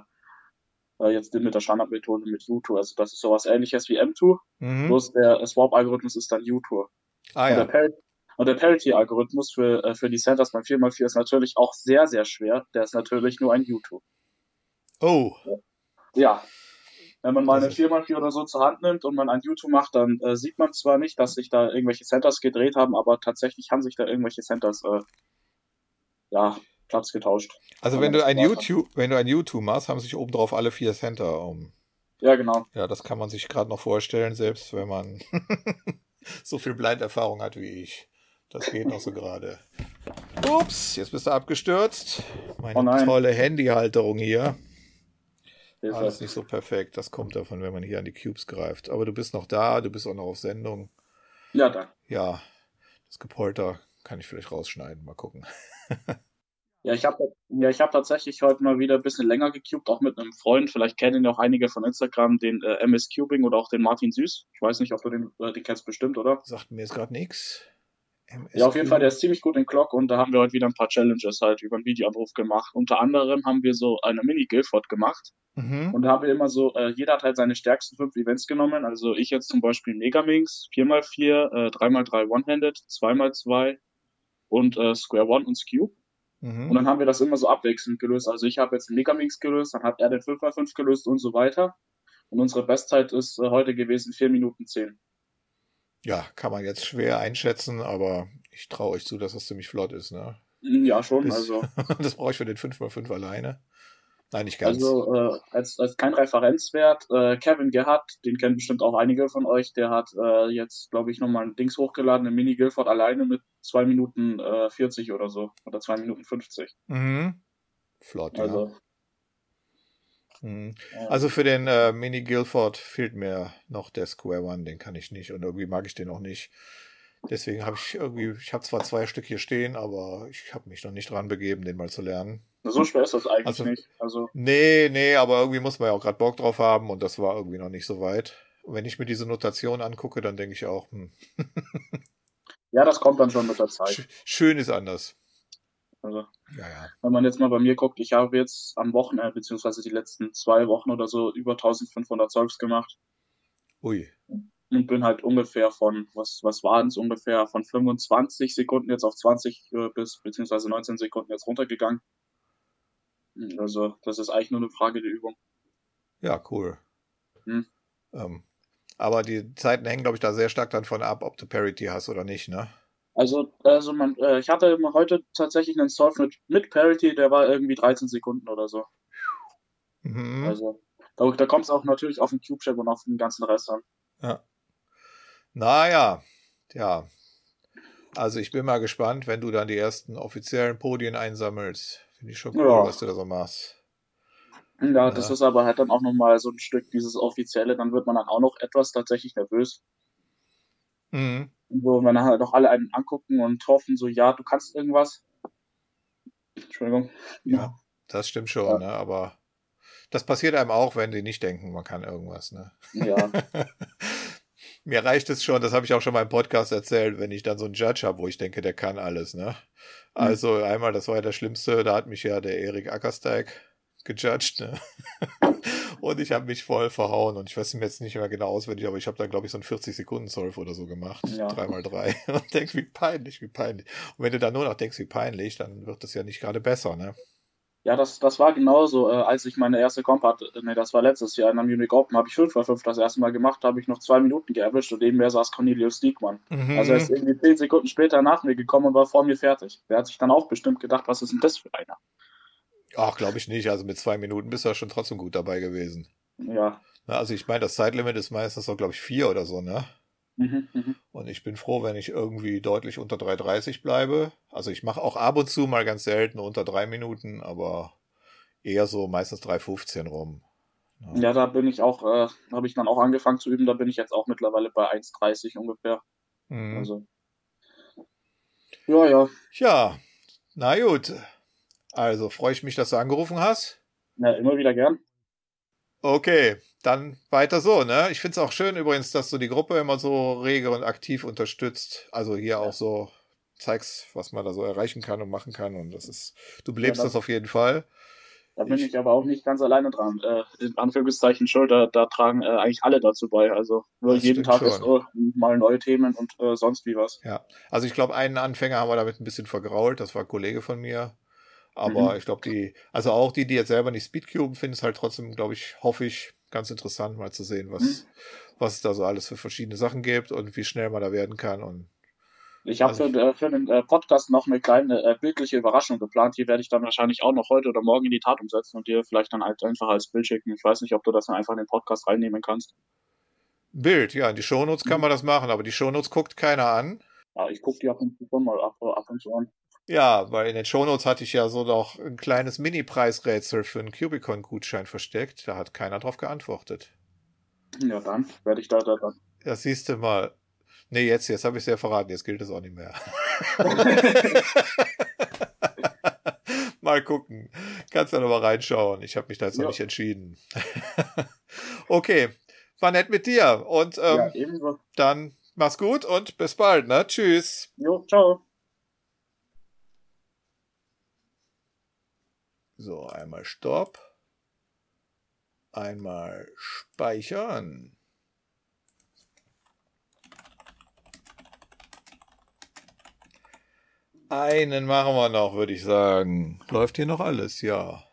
äh, jetzt mit der Standardmethode mit U-Tour. Also das ist sowas ähnliches wie M2, Mhm. bloß der Swap-Algorithmus ist dann U-Tour. Ah Und der, ja. Und der Parity-Algorithmus für, äh, für die Centers beim 4x4 ist natürlich auch sehr, sehr schwer. Der ist natürlich nur ein U-Tour. Oh, Ja. Wenn man mal eine Das 4x4 oder so zur Hand nimmt und man ein U2 macht, dann äh, sieht man zwar nicht, dass sich da irgendwelche Centers gedreht haben, aber tatsächlich haben sich da irgendwelche Centers äh, ja, Platz getauscht. also wenn du ein. YouTube, wenn du ein YouTube machst, haben sich oben drauf alle vier Center um. Ja, genau. Ja, das kann man sich gerade noch vorstellen, selbst wenn man so viel Blind-Erfahrung hat wie ich. Das geht noch so gerade. Ups, jetzt bist du abgestürzt. Meine Oh nein. tolle Handyhalterung hier. Hilfe. Alles nicht so perfekt. Das kommt davon, wenn man hier an die Cubes greift. Aber du bist noch da, du bist auch noch auf Sendung. Ja, dann. Ja, das Gepolter kann ich vielleicht rausschneiden. Mal gucken. Ja, ich habe ja, ich hab tatsächlich heute mal wieder ein bisschen länger gecubed, auch mit einem Freund. Vielleicht kennen ihn auch einige von Instagram, den äh, MS Cubing oder auch den Martin Süß. Ich weiß nicht, ob du den, äh, den kennst bestimmt, oder? Sagt mir jetzt gerade nichts. Ja, auf jeden Fall, der ist ziemlich gut in Clock und da haben wir heute wieder ein paar Challenges halt über einen Videoanruf gemacht. Unter anderem haben wir so eine Mini-Guildford gemacht Mhm. und da haben wir immer so, äh, jeder hat halt seine stärksten fünf Events genommen. Also ich jetzt zum Beispiel Megaminx, 4x4, äh, 3x3 One-Handed, 2x2 und äh, Square One und Skew. Mhm. Und dann haben wir das immer so abwechselnd gelöst. Also ich habe jetzt den Megaminx gelöst, dann hat er den 5x5 gelöst und so weiter. Und unsere Bestzeit ist äh, heute gewesen 4 Minuten 10. Ja, kann man jetzt schwer einschätzen, aber ich traue euch zu, dass das ziemlich flott ist. Ne? Ja, schon. Bis- Also, das brauche ich für den 5x5 alleine. Nein, nicht ganz. also äh, als, als kein Referenzwert. Äh, Kevin Gerhardt, den kennen bestimmt auch einige von euch, der hat äh, jetzt, glaube ich, nochmal ein Dings hochgeladen, eine Mini Guildford alleine mit 2 Minuten äh, 40 oder so. Oder 2 Minuten 50. Mhm. Flott, ja. Also, Mhm. Ja. Also für den äh, Mini Guildford fehlt mir noch der Square One, den kann ich nicht und irgendwie mag ich den auch nicht. Deswegen habe ich irgendwie, ich habe zwar zwei Stück hier stehen, aber ich habe mich noch nicht dran begeben, den mal zu lernen. So schwer ist das eigentlich Also- nicht. Also, Nee, nee, aber irgendwie muss man ja auch gerade Bock drauf haben und das war irgendwie noch nicht so weit. Und wenn ich mir diese Notation angucke, dann denke ich auch, hm, ja, das kommt dann schon mit der Zeit. sch schön ist anders. Also, Ja, ja. wenn man jetzt mal bei mir guckt, ich habe jetzt am Wochenende, beziehungsweise die letzten zwei Wochen oder so, über 1500 Zeugs gemacht Ui. und bin halt ungefähr von, was, was waren es ungefähr, von 25 Sekunden jetzt auf 20 äh, bis, beziehungsweise 19 Sekunden jetzt runtergegangen. Also, das ist eigentlich nur eine Frage der Übung. Ja, cool. Hm. Ähm, aber die Zeiten hängen, glaube ich, da sehr stark davon ab, ob du Parity hast oder nicht, ne? Also, also man, äh, ich hatte heute tatsächlich einen Solve mit, mit Parity, der war irgendwie 13 Sekunden oder so. Mhm. Also, Da, da kommt es auch natürlich auf den Cube-Check und auf den ganzen Rest an. Ja. Naja, ja. Also ich bin mal gespannt, wenn du dann die ersten offiziellen Podien einsammelst. Finde ich schon cool, ja. was du da so machst. Ja, das ja. ist aber halt dann auch nochmal so ein Stück dieses Offizielle, dann wird man dann auch noch etwas tatsächlich nervös. Mhm. Wo man halt auch alle einen angucken und hoffen, so, ja, du kannst irgendwas. Entschuldigung. Ja, das stimmt schon, ja. ne? Aber das passiert einem auch, wenn die nicht denken, man kann irgendwas, ne? Ja. Mir reicht es schon, das habe ich auch schon mal im Podcast erzählt, wenn ich dann so einen Judge habe, wo ich denke, der kann alles, ne? Mhm. Also einmal, das war ja das Schlimmste, da hat mich ja der Erik Ackersteig gejudged, ne? und ich habe mich voll verhauen und ich weiß mir jetzt nicht mehr genau auswendig, aber ich habe da glaube ich so einen 40 Sekunden Solve oder so gemacht, ja. 3x3 und denk, wie peinlich, wie peinlich. Und wenn du dann nur noch denkst, wie peinlich, dann wird das ja nicht gerade besser, ne? Ja, das, das war genauso, äh, als ich meine erste Comp hatte. Ne, das war letztes Jahr in der Munich Open, habe ich 5 x 5 das erste Mal gemacht, habe ich noch zwei Minuten geerwischt und nebenher saß Cornelius Diekmann. Mhm. Also er ist irgendwie 10 Sekunden später nach mir gekommen und war vor mir fertig. Der hat sich dann auch bestimmt gedacht, was ist denn das für einer? Ach, glaube ich nicht. Also mit zwei Minuten bist du ja schon trotzdem gut dabei gewesen. Ja. Na, also ich meine, das Zeitlimit ist meistens so, glaube ich, vier oder so, ne? Mhm, mhm, und ich bin froh, wenn ich irgendwie deutlich unter 3,30 bleibe. Also ich mache auch ab und zu mal ganz selten unter drei Minuten, aber eher so meistens 3,15 rum. Ja. ja, da bin ich auch, äh, habe ich dann auch angefangen zu üben, da bin ich jetzt auch mittlerweile bei 1,30 ungefähr. Mhm. Also. Ja, ja. Ja, na gut. Also freue ich mich, dass du angerufen hast. Ja, immer wieder gern. Okay, dann weiter so, ne? Ich finde es auch schön übrigens, dass du die Gruppe immer so rege und aktiv unterstützt. Also hier auch so zeigst, was man da so erreichen kann und machen kann. Und das ist, du belebst ja, das, das, auf jeden Fall. Da bin ich, ich, aber auch nicht ganz alleine dran. Äh, in Anführungszeichen schuld, da, da tragen äh, eigentlich alle dazu bei. Also jeden Tag schon. ist oh, mal neue Themen und äh, sonst wie was. Ja, also ich glaube, einen Anfänger haben wir damit ein bisschen vergrault. Das war ein Kollege von mir. Aber mhm. ich glaube, die, also auch die, die jetzt selber nicht Speedcube finden es halt trotzdem, glaube ich, hoffe ich, ganz interessant mal zu sehen, was, mhm. was es da so alles für verschiedene Sachen gibt und wie schnell man da werden kann. Und ich habe also, für, äh, für, den äh, Podcast noch eine kleine äh, bildliche Überraschung geplant. Die werde ich dann wahrscheinlich auch noch heute oder morgen in die Tat umsetzen und dir vielleicht dann halt einfach als Bild schicken. Ich weiß nicht, ob du das dann einfach in den Podcast reinnehmen kannst. Bild, ja, in die Shownotes kann mhm. man das machen, aber die Shownotes guckt keiner an. Ja, ich gucke die ab und zu mal ab, ab und zu an. Ja, weil in den Shownotes hatte ich ja so noch ein kleines Mini-Preisrätsel für einen Cubicon-Gutschein versteckt. Da hat keiner drauf geantwortet. Ja, dann werde ich da, da dann. Ja, siehst du mal. Nee, jetzt, jetzt habe ich es ja verraten, jetzt gilt es auch nicht mehr. mal gucken. Kannst du noch mal reinschauen. Ich habe mich da jetzt ja. noch nicht entschieden. okay, war nett mit dir. Und ähm, ja, dann mach's gut und bis bald. Ne? Tschüss. Jo, ciao. So, einmal Stopp. Einmal speichern. Einen machen wir noch, würde ich sagen. Läuft hier noch alles, ja.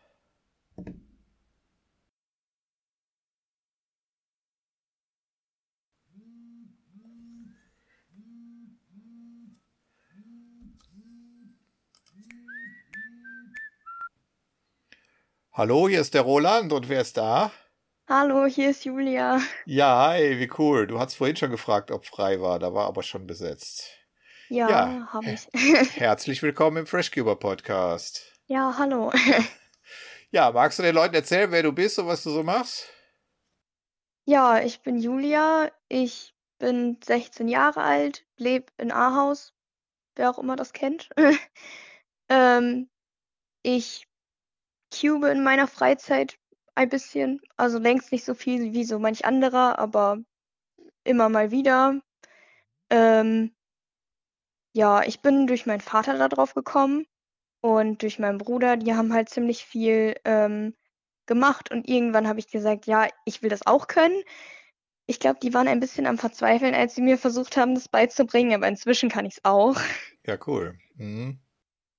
Hallo, hier ist der Roland und wer ist da? Hallo, hier ist Julia. Ja, hi, wie cool. Du hast vorhin schon gefragt, ob frei war, da war aber schon besetzt. Ja, ja. habe ich. Herzlich willkommen im Freshcuber Podcast. Ja, hallo. Ja, magst du den Leuten erzählen, wer du bist und was du so machst? Ja, ich bin Julia. Ich bin 16 Jahre alt, lebe in Ahaus, wer auch immer das kennt. ähm, ich cube in meiner Freizeit ein bisschen. Also längst nicht so viel wie so manch anderer, aber immer mal wieder. Ähm, ja, ich bin durch meinen Vater da drauf gekommen und durch meinen Bruder, die haben halt ziemlich viel ähm, gemacht und irgendwann habe ich gesagt, ja, ich will das auch können. Ich glaube, die waren ein bisschen am Verzweifeln, als sie mir versucht haben, das beizubringen, aber inzwischen kann ich es auch. Ja, cool. Mhm.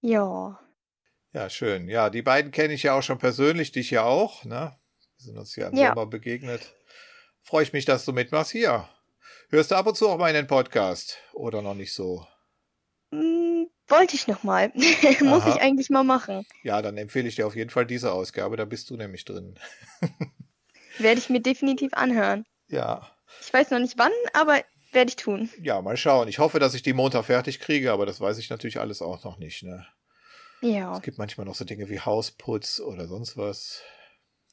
Ja. Ja, schön. Ja, die beiden kenne ich ja auch schon persönlich, dich ja auch. Ne? Wir sind uns ja im ja. Sommer begegnet. Freue ich mich, dass du mitmachst hier. Hörst du ab und zu auch meinen Podcast oder noch nicht so? Hm, wollte ich noch mal. Muss ich eigentlich mal machen. Ja, dann empfehle ich dir auf jeden Fall diese Ausgabe, da bist du nämlich drin. Werde ich mir definitiv anhören. Ja. Ich weiß noch nicht wann, aber werde ich tun. Ja, mal schauen. Ich hoffe, dass ich die Montag fertig kriege, aber das weiß ich natürlich alles auch noch nicht. Ne? Ja. Es gibt manchmal noch so Dinge wie Hausputz oder sonst was.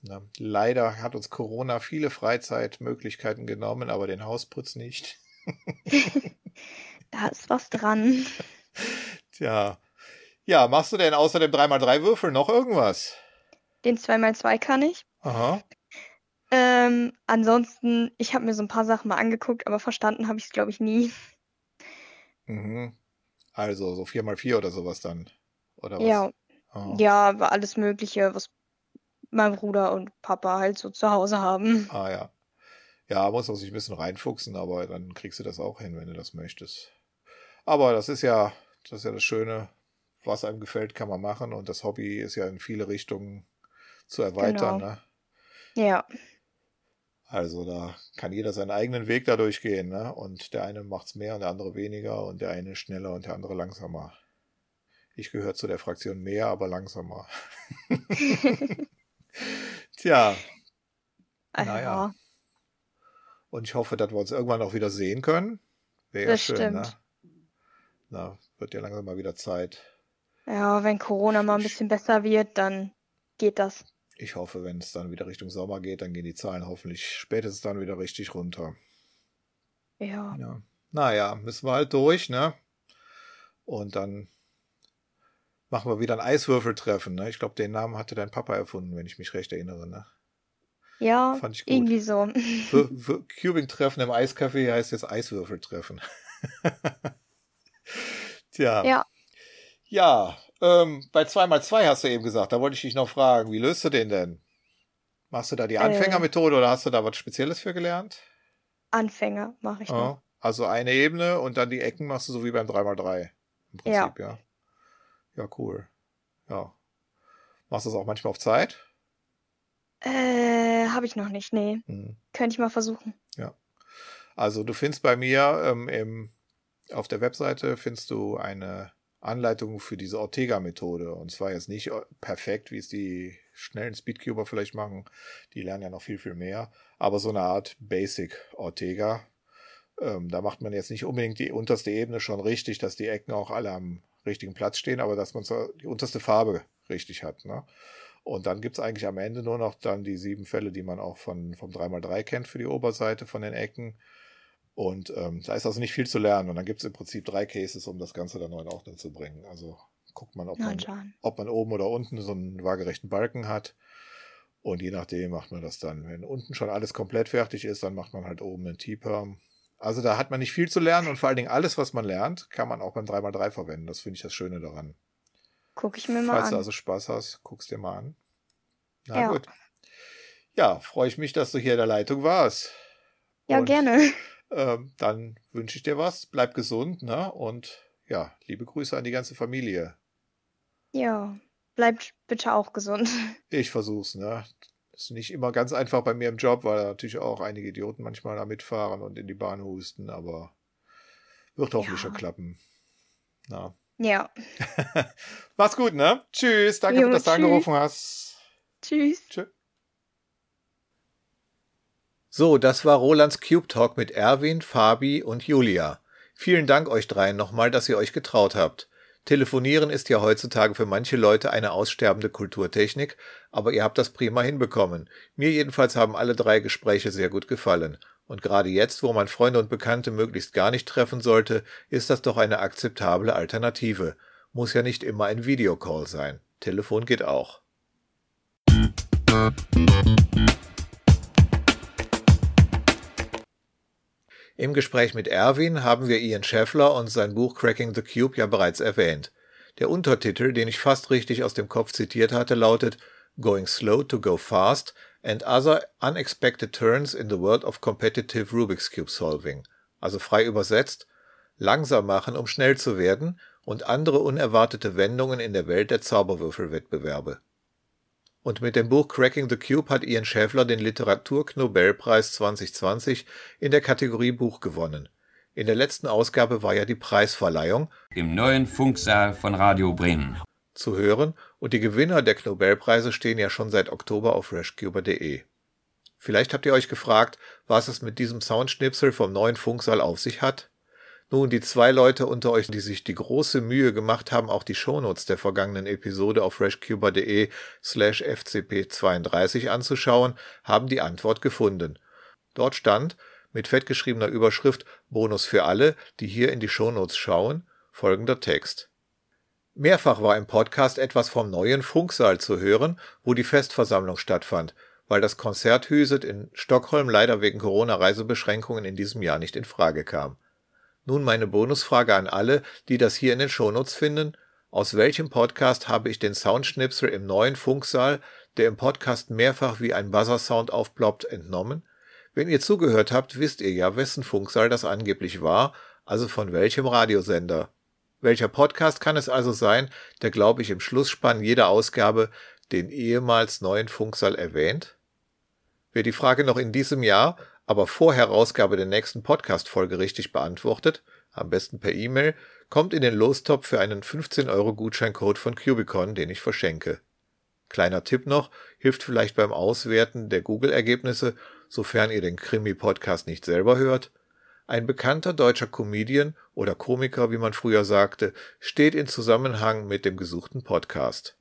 Na, leider hat uns Corona viele Freizeitmöglichkeiten genommen, aber den Hausputz nicht. da ist was dran. Tja. Ja, machst du denn außer dem 3x3-Würfel noch irgendwas? Den 2x2 kann ich. Aha. Ähm, ansonsten, ich habe mir so ein paar Sachen mal angeguckt, aber verstanden habe ich es, glaube ich, nie. Mhm. Also so 4x4 oder sowas dann. Oder was? Ja. Oh. Ja, war alles Mögliche, was mein Bruder und Papa halt so zu Hause haben. Ah ja. Ja, muss man sich ein bisschen reinfuchsen, aber dann kriegst du das auch hin, wenn du das möchtest. Aber das ist ja, das ist ja das Schöne, was einem gefällt, kann man machen und das Hobby ist ja in viele Richtungen zu erweitern. Genau. Ne? Ja. Also da kann jeder seinen eigenen Weg dadurch gehen, ne? Und der eine macht's mehr und der andere weniger und der eine schneller und der andere langsamer. Ich gehöre zu der Fraktion mehr, aber langsamer. Tja. Also, naja. Und ich hoffe, dass wir uns irgendwann auch wieder sehen können. Wäre ja Das schön, stimmt. ne? Na, wird ja langsam mal wieder Zeit. Ja, wenn Corona mal ein bisschen besser wird, dann geht das. Ich hoffe, wenn es dann wieder Richtung Sommer geht, dann gehen die Zahlen hoffentlich spätestens dann wieder richtig runter. Ja. Ja. Naja, müssen wir halt durch, ne? Und dann machen wir wieder ein Eiswürfeltreffen, ne? Ich glaube, den Namen hatte dein Papa erfunden, wenn ich mich recht erinnere, ne? Ja, Fand ich gut. irgendwie so. Cubing-Treffen im Eiscafé heißt jetzt Eiswürfeltreffen. Tja. Ja. Ja, ähm, bei 2x2 hast du eben gesagt, da wollte ich dich noch fragen, wie löst du den denn? Machst du da die Äh. Anfängermethode oder hast du da was Spezielles für gelernt? Anfänger mache ich. Oh, also eine Ebene und dann die Ecken machst du so wie beim 3x3 im Prinzip, ja. Ja, cool. Ja. Machst du das auch manchmal auf Zeit? Äh, habe ich noch nicht, nee. Hm. Könnte ich mal versuchen. Ja. Also du findest bei mir ähm, im, auf der Webseite findest du eine Anleitung für diese Ortega-Methode. Und zwar jetzt nicht äh, perfekt, wie es die schnellen Speedcuber vielleicht machen. Die lernen ja noch viel, viel mehr. Aber so eine Art Basic Ortega. Ähm, da macht man jetzt nicht unbedingt die unterste Ebene schon richtig, dass die Ecken auch alle am richtigen Platz stehen, aber dass man so die unterste Farbe richtig hat. Ne? Und dann gibt's eigentlich am Ende nur noch dann die sieben Fälle, die man auch von, vom 3x3 kennt für die Oberseite von den Ecken. Und ähm, da ist also nicht viel zu lernen. Und dann gibt's im Prinzip drei Cases, um das Ganze dann noch in Ordnung zu bringen. Also guckt man, ob man, ob man oben oder unten so einen waagerechten Balken hat. Und je nachdem macht man das dann. Wenn unten schon alles komplett fertig ist, dann macht man halt oben einen T-Perm. Also da hat man nicht viel zu lernen und vor allen Dingen alles, was man lernt, kann man auch beim 3x3 verwenden. Das finde ich das Schöne daran. Gucke ich mir mal Falls an. du also Spaß hast, guckst dir mal an. Na Ja. gut. Ja, freue ich mich, dass du hier in der Leitung warst. Ja, Und, gerne. Ähm, dann wünsche ich dir was. Bleib gesund, ne? Und ja, liebe Grüße an die ganze Familie. Ja, bleibt bitte auch gesund. Ich versuch's, ne? Ist nicht immer ganz einfach bei mir im Job, weil natürlich auch einige Idioten manchmal da mitfahren und in die Bahn husten, aber wird hoffentlich Ja. schon klappen. Na. Ja. Mach's gut, ne? Tschüss, danke, Jo, dass du tschüss. angerufen hast. Tschüss. Tschüss. So, das war Rolands Cube Talk mit Erwin, Fabi und Julia. Vielen Dank euch dreien nochmal, dass ihr euch getraut habt. Telefonieren ist ja heutzutage für manche Leute eine aussterbende Kulturtechnik, aber ihr habt das prima hinbekommen. Mir jedenfalls haben alle drei Gespräche sehr gut gefallen. Und gerade jetzt, wo man Freunde und Bekannte möglichst gar nicht treffen sollte, ist das doch eine akzeptable Alternative. Muss ja nicht immer ein Videocall sein. Telefon geht auch. Im Gespräch mit Erwin haben wir Ian Scheffler und sein Buch Cracking the Cube ja bereits erwähnt. Der Untertitel, den ich fast richtig aus dem Kopf zitiert hatte, lautet Going Slow to Go Fast and Other Unexpected Turns in the World of Competitive Rubik's Cube Solving. Also frei übersetzt, langsam machen, um schnell zu werden und andere unerwartete Wendungen in der Welt der Zauberwürfelwettbewerbe. Und mit dem Buch Cracking the Cube hat Ian Schäffler den Literatur-Nobelpreis 2020 in der Kategorie Buch gewonnen. In der letzten Ausgabe war ja die Preisverleihung Im neuen Funksaal von Radio Bremen. zu hören und die Gewinner der Nobelpreise stehen ja schon seit Oktober auf freshcuber.de. Vielleicht habt ihr euch gefragt, was es mit diesem Soundschnipsel vom neuen Funksaal auf sich hat? Nun, die zwei Leute unter euch, die sich die große Mühe gemacht haben, auch die Shownotes der vergangenen Episode auf freshcuber.de slash fcp32 anzuschauen, haben die Antwort gefunden. Dort stand, mit fettgeschriebener Überschrift Bonus für alle, die hier in die Shownotes schauen, folgender Text. Mehrfach war im Podcast etwas vom neuen Funksaal zu hören, wo die Festversammlung stattfand, weil das Konzert Hüset in Stockholm leider wegen Corona-Reisebeschränkungen in diesem Jahr nicht in Frage kam. Nun meine Bonusfrage an alle, die das hier in den Shownotes finden. Aus welchem Podcast habe ich den Soundschnipsel im neuen Funksaal, der im Podcast mehrfach wie ein Buzzer-Sound aufploppt, entnommen? Wenn ihr zugehört habt, wisst ihr ja, wessen Funksaal das angeblich war, also von welchem Radiosender. Welcher Podcast kann es also sein, der, glaube ich, im Schlussspann jeder Ausgabe den ehemals neuen Funksaal erwähnt? Wer die Frage noch in diesem Jahr aber vor Herausgabe der nächsten Podcast-Folge richtig beantwortet, am besten per E-Mail, kommt in den Lostopf für einen 15 Euro Gutscheincode von Cubicon, den ich verschenke. Kleiner Tipp noch, hilft vielleicht beim Auswerten der Google-Ergebnisse, sofern ihr den Krimi-Podcast nicht selber hört. Ein bekannter deutscher Comedian oder Komiker, wie man früher sagte, steht in Zusammenhang mit dem gesuchten Podcast.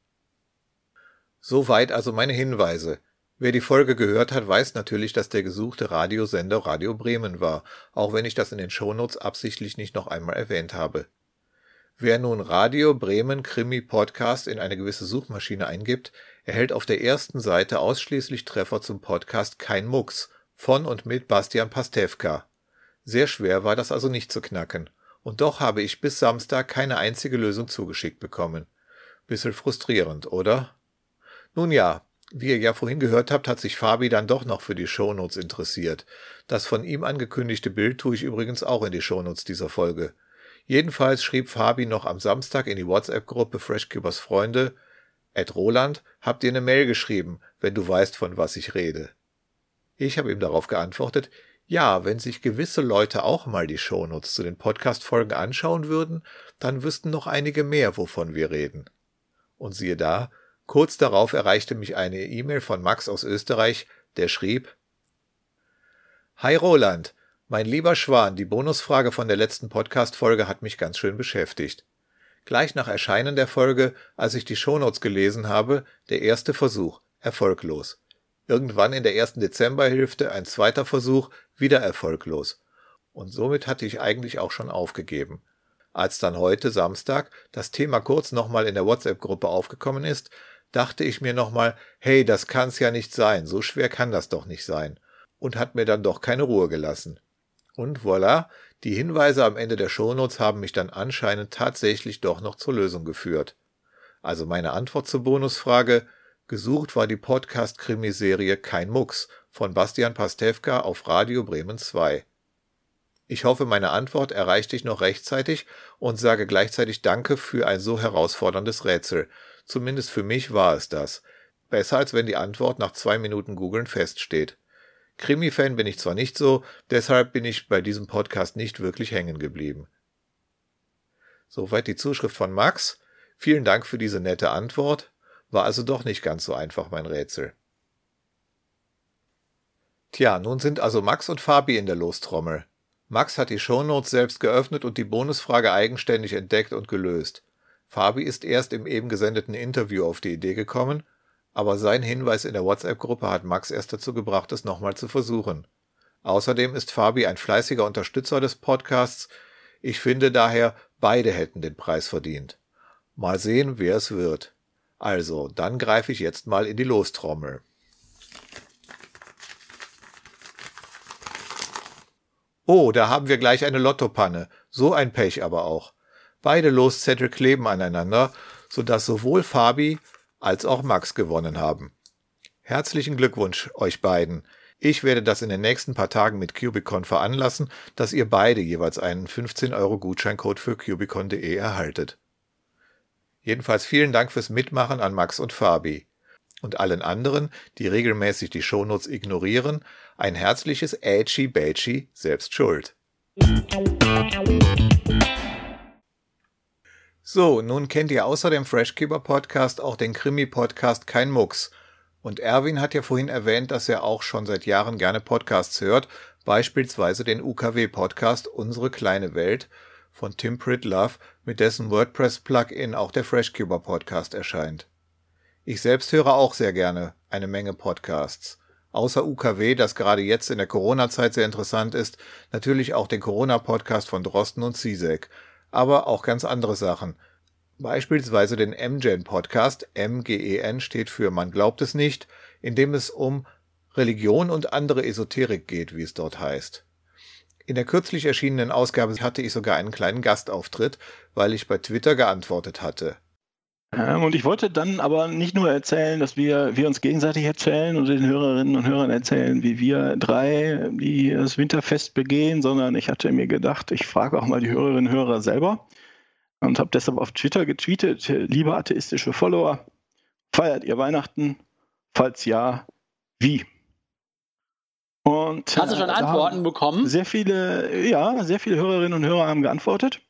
Soweit also meine Hinweise. Wer die Folge gehört hat, weiß natürlich, dass der gesuchte Radiosender Radio Bremen war, auch wenn ich das in den Shownotes absichtlich nicht noch einmal erwähnt habe. Wer nun Radio Bremen Krimi Podcast in eine gewisse Suchmaschine eingibt, erhält auf der ersten Seite ausschließlich Treffer zum Podcast Kein Mucks von und mit Bastian Pastewka. Sehr schwer war das also nicht zu knacken. Und doch habe ich bis Samstag keine einzige Lösung zugeschickt bekommen. Bisschen frustrierend, oder? Nun ja, wie ihr ja vorhin gehört habt, hat sich Fabi dann doch noch für die Shownotes interessiert. Das von ihm angekündigte Bild tue ich übrigens auch in die Shownotes dieser Folge. Jedenfalls schrieb Fabi noch am Samstag in die WhatsApp-Gruppe Freshcubers Freunde, Ed Roland, habt ihr eine Mail geschrieben, wenn du weißt, von was ich rede. Ich habe ihm darauf geantwortet, ja, wenn sich gewisse Leute auch mal die Shownotes zu den Podcast-Folgen anschauen würden, dann wüssten noch einige mehr, wovon wir reden. Und siehe da, Kurz darauf erreichte mich eine E-Mail von Max aus Österreich, der schrieb Hi Roland, mein lieber Schwan, die Bonusfrage von der letzten Podcast-Folge hat mich ganz schön beschäftigt. Gleich nach Erscheinen der Folge, als ich die Shownotes gelesen habe, der erste Versuch, erfolglos. Irgendwann in der ersten Dezemberhälfte ein zweiter Versuch, wieder erfolglos. Und somit hatte ich eigentlich auch schon aufgegeben. Als dann heute, Samstag, das Thema kurz nochmal in der WhatsApp-Gruppe aufgekommen ist, dachte ich mir nochmal, hey, das kann's ja nicht sein, so schwer kann das doch nicht sein, und hat mir dann doch keine Ruhe gelassen. Und voilà, die Hinweise am Ende der Shownotes haben mich dann anscheinend tatsächlich doch noch zur Lösung geführt. Also meine Antwort zur Bonusfrage, gesucht war die Podcast-Krimiserie Kein Mucks von Bastian Pastewka auf Radio Bremen 2. Ich hoffe, meine Antwort erreicht dich noch rechtzeitig und sage gleichzeitig Danke für ein so herausforderndes Rätsel, Zumindest für mich war es das. Besser als wenn die Antwort nach zwei Minuten googeln feststeht. Krimi-Fan bin ich zwar nicht so, deshalb bin ich bei diesem Podcast nicht wirklich hängen geblieben. Soweit die Zuschrift von Max. Vielen Dank für diese nette Antwort. War also doch nicht ganz so einfach mein Rätsel. Tja, nun sind also Max und Fabi in der Lostrommel. Max hat die Shownotes selbst geöffnet und die Bonusfrage eigenständig entdeckt und gelöst. Fabi ist erst im eben gesendeten Interview auf die Idee gekommen, aber sein Hinweis in der WhatsApp-Gruppe hat Max erst dazu gebracht, es nochmal zu versuchen. Außerdem ist Fabi ein fleißiger Unterstützer des Podcasts. Ich finde daher, beide hätten den Preis verdient. Mal sehen, wer es wird. Also, dann greife ich jetzt mal in die Lostrommel. Oh, da haben wir gleich eine Lottopanne. So ein Pech aber auch. Beide Loszettel kleben aneinander, sodass sowohl Fabi als auch Max gewonnen haben. Herzlichen Glückwunsch euch beiden. Ich werde das in den nächsten paar Tagen mit Cubicon veranlassen, dass ihr beide jeweils einen 15 Euro Gutscheincode für cubicon.de erhaltet. Jedenfalls vielen Dank fürs Mitmachen an Max und Fabi. Und allen anderen, die regelmäßig die Shownotes ignorieren, ein herzliches Ätschi Bätschi selbst schuld. So, nun kennt ihr außer dem Freshkeeper Podcast auch den Krimi-Podcast Kein Mucks. Und Erwin hat ja vorhin erwähnt, dass er auch schon seit Jahren gerne Podcasts hört, beispielsweise den UKW-Podcast Unsere kleine Welt von Tim Pritlove, mit dessen WordPress-Plugin auch der FreshCuber-Podcast erscheint. Ich selbst höre auch sehr gerne eine Menge Podcasts. Außer UKW, das gerade jetzt in der Corona-Zeit sehr interessant ist, natürlich auch den Corona-Podcast von Drosten und Zizek, aber auch ganz andere Sachen – Beispielsweise den MGen-Podcast, MGEN steht für Man glaubt es nicht, in dem es um Religion und andere Esoterik geht, wie es dort heißt. In der kürzlich erschienenen Ausgabe hatte ich sogar einen kleinen Gastauftritt, weil ich bei Twitter geantwortet hatte. Und ich wollte dann aber nicht nur erzählen, dass wir, wir uns gegenseitig erzählen und den Hörerinnen und Hörern erzählen, wie wir drei die das Winterfest begehen, sondern ich hatte mir gedacht, ich frage auch mal die Hörerinnen und Hörer selber und habe deshalb auf Twitter getweetet, liebe atheistische Follower, feiert ihr Weihnachten? Falls ja, wie? Und Hast du schon äh, Antworten bekommen? Sehr viele, ja, sehr viele Hörerinnen und Hörer haben geantwortet.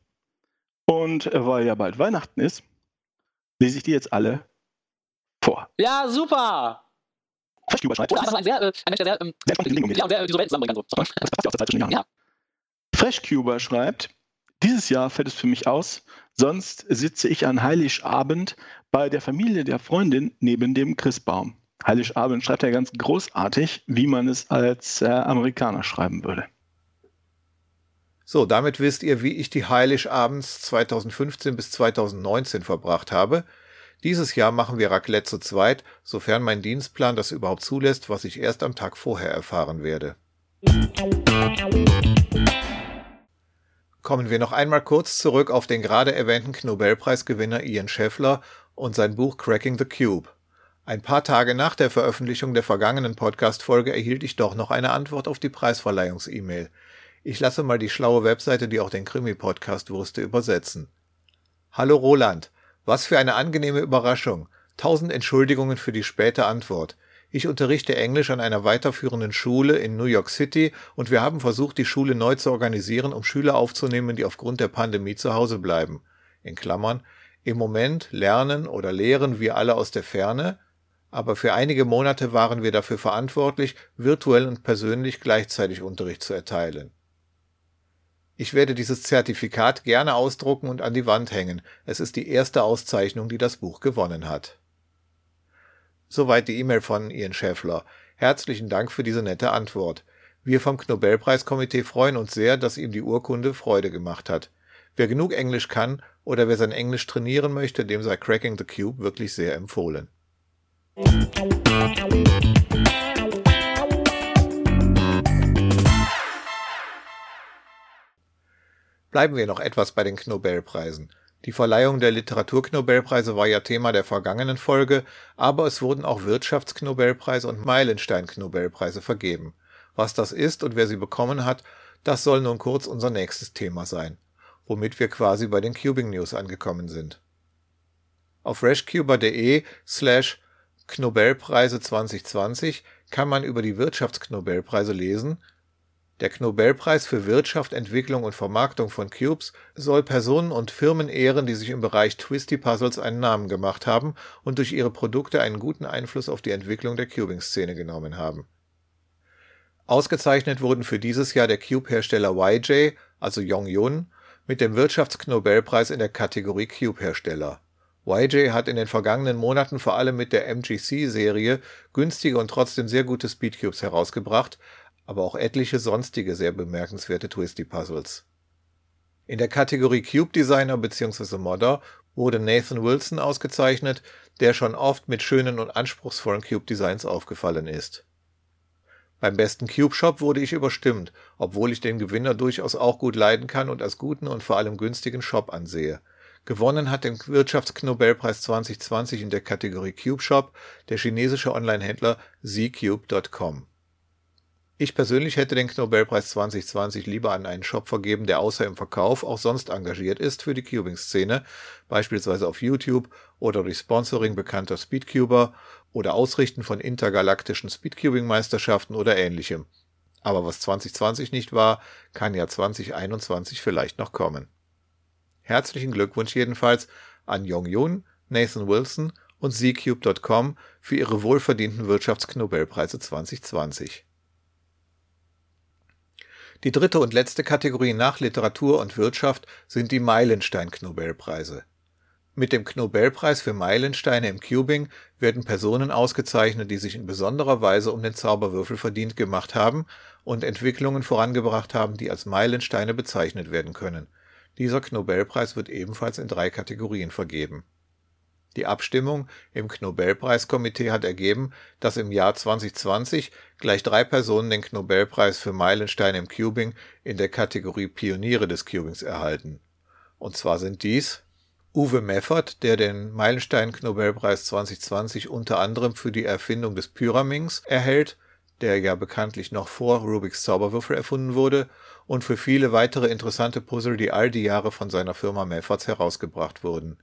Und äh, weil ja bald Weihnachten ist, lese ich die jetzt alle vor. Ja, super! Freshcuber schreibt. Oder einfach ein, sehr, äh, ein Mensch, der sehr, ähm, sehr spannend ja, und sehr visuell zusammenbringen kann. So. Das passt ja aus der Zeit zwischen den Jahren. Ja. Freshcuber schreibt, dieses Jahr fällt es für mich aus, sonst sitze ich an Heiligabend bei der Familie der Freundin neben dem Christbaum. Heiligabend schreibt er ganz großartig, wie man es als äh, Amerikaner schreiben würde. So, damit wisst ihr, wie ich die Heiligabends 2015 bis 2019 verbracht habe. Dieses Jahr machen wir Raclette zu zweit, sofern mein Dienstplan das überhaupt zulässt, was ich erst am Tag vorher erfahren werde. Kommen wir noch einmal kurz zurück auf den gerade erwähnten Nobelpreisgewinner Ian Scheffler und sein Buch Cracking the Cube. Ein paar Tage nach der Veröffentlichung der vergangenen Podcast-Folge erhielt ich doch noch eine Antwort auf die Preisverleihungs-E-Mail. Ich lasse mal die schlaue Webseite, die auch den Krimi-Podcast wusste, übersetzen. Hallo Roland, was für eine angenehme Überraschung. Tausend Entschuldigungen für die späte Antwort. Ich unterrichte Englisch an einer weiterführenden Schule in New York City und wir haben versucht, die Schule neu zu organisieren, um Schüler aufzunehmen, die aufgrund der Pandemie zu Hause bleiben. In Klammern. Im Moment lernen oder lehren wir alle aus der Ferne, aber für einige Monate waren wir dafür verantwortlich, virtuell und persönlich gleichzeitig Unterricht zu erteilen. Ich werde dieses Zertifikat gerne ausdrucken und an die Wand hängen. Es ist die erste Auszeichnung, die das Buch gewonnen hat. Soweit die E-Mail von Ian Schäffler. Herzlichen Dank für diese nette Antwort. Wir vom Nobelpreiskomitee freuen uns sehr, dass ihm die Urkunde Freude gemacht hat. Wer genug Englisch kann oder wer sein Englisch trainieren möchte, dem sei Cracking the Cube wirklich sehr empfohlen. Bleiben wir noch etwas bei den Nobelpreisen. Die Verleihung der Literaturknobelpreise war ja Thema der vergangenen Folge, aber es wurden auch Wirtschaftsknobelpreise und Meilenstein-Knobelpreise vergeben. Was das ist und wer sie bekommen hat, das soll nun kurz unser nächstes Thema sein, womit wir quasi bei den Cubing News angekommen sind. Auf freshcuber.de slash Knobelpreise 2020 kann man über die Wirtschaftsknobelpreise lesen, der Nobelpreis für Wirtschaft, Entwicklung und Vermarktung von Cubes soll Personen und Firmen ehren, die sich im Bereich Twisty-Puzzles einen Namen gemacht haben und durch ihre Produkte einen guten Einfluss auf die Entwicklung der Cubing-Szene genommen haben. Ausgezeichnet wurden für dieses Jahr der Cube-Hersteller YJ, also Yongyun, mit dem Wirtschaftsknobelpreis in der Kategorie Cube-Hersteller. YJ hat in den vergangenen Monaten vor allem mit der MGC-Serie günstige und trotzdem sehr gute Speedcubes herausgebracht aber auch etliche sonstige sehr bemerkenswerte Twisty-Puzzles. In der Kategorie Cube Designer bzw. Modder wurde Nathan Wilson ausgezeichnet, der schon oft mit schönen und anspruchsvollen Cube-Designs aufgefallen ist. Beim besten Cube-Shop wurde ich überstimmt, obwohl ich den Gewinner durchaus auch gut leiden kann und als guten und vor allem günstigen Shop ansehe. Gewonnen hat den Wirtschaftsknobelpreis 2020 in der Kategorie Cube Shop der chinesische Onlinehändler zcube.com ich persönlich hätte den Nobelpreis 2020 lieber an einen Shop vergeben, der außer im Verkauf auch sonst engagiert ist für die Cubing-Szene, beispielsweise auf YouTube oder durch Sponsoring bekannter Speedcuber oder Ausrichten von intergalaktischen Speedcubing-Meisterschaften oder ähnlichem. Aber was 2020 nicht war, kann ja 2021 vielleicht noch kommen. Herzlichen Glückwunsch jedenfalls an Yong Yun, Nathan Wilson und zcube.com für ihre wohlverdienten Wirtschaftsknobelpreise 2020. Die dritte und letzte Kategorie nach Literatur und Wirtschaft sind die Meilenstein-Knobelpreise. Mit dem Knobelpreis für Meilensteine im Cubing werden Personen ausgezeichnet, die sich in besonderer Weise um den Zauberwürfel verdient gemacht haben und Entwicklungen vorangebracht haben, die als Meilensteine bezeichnet werden können. Dieser Knobelpreis wird ebenfalls in drei Kategorien vergeben die Abstimmung im Knobelpreiskomitee hat ergeben, dass im Jahr 2020 gleich drei Personen den Knobelpreis für Meilensteine im Cubing in der Kategorie Pioniere des Cubings erhalten. Und zwar sind dies Uwe Meffert, der den Meilenstein-Knobelpreis 2020 unter anderem für die Erfindung des Pyraminx erhält, der ja bekanntlich noch vor Rubiks Zauberwürfel erfunden wurde, und für viele weitere interessante Puzzle, die all die Jahre von seiner Firma Mefferts herausgebracht wurden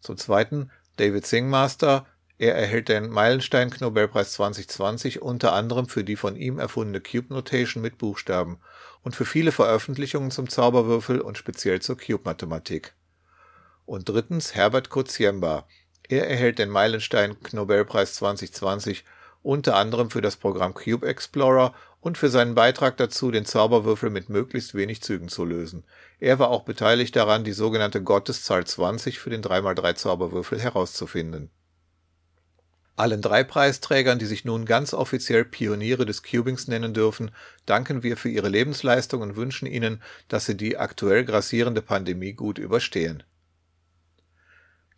zum Zweiten David Singmaster. Er erhält den Meilenstein-Nobelpreis 2020 unter anderem für die von ihm erfundene Cube Notation mit Buchstaben und für viele Veröffentlichungen zum Zauberwürfel und speziell zur Cube-Mathematik. Und drittens Herbert Koziemba. Er erhält den Meilenstein-Nobelpreis 2020 unter anderem für das Programm Cube Explorer und für seinen Beitrag dazu, den Zauberwürfel mit möglichst wenig Zügen zu lösen. Er war auch beteiligt daran, die sogenannte Gotteszahl 20 für den 3x3 Zauberwürfel herauszufinden. Allen drei Preisträgern, die sich nun ganz offiziell Pioniere des Cubings nennen dürfen, danken wir für ihre Lebensleistung und wünschen ihnen, dass sie die aktuell grassierende Pandemie gut überstehen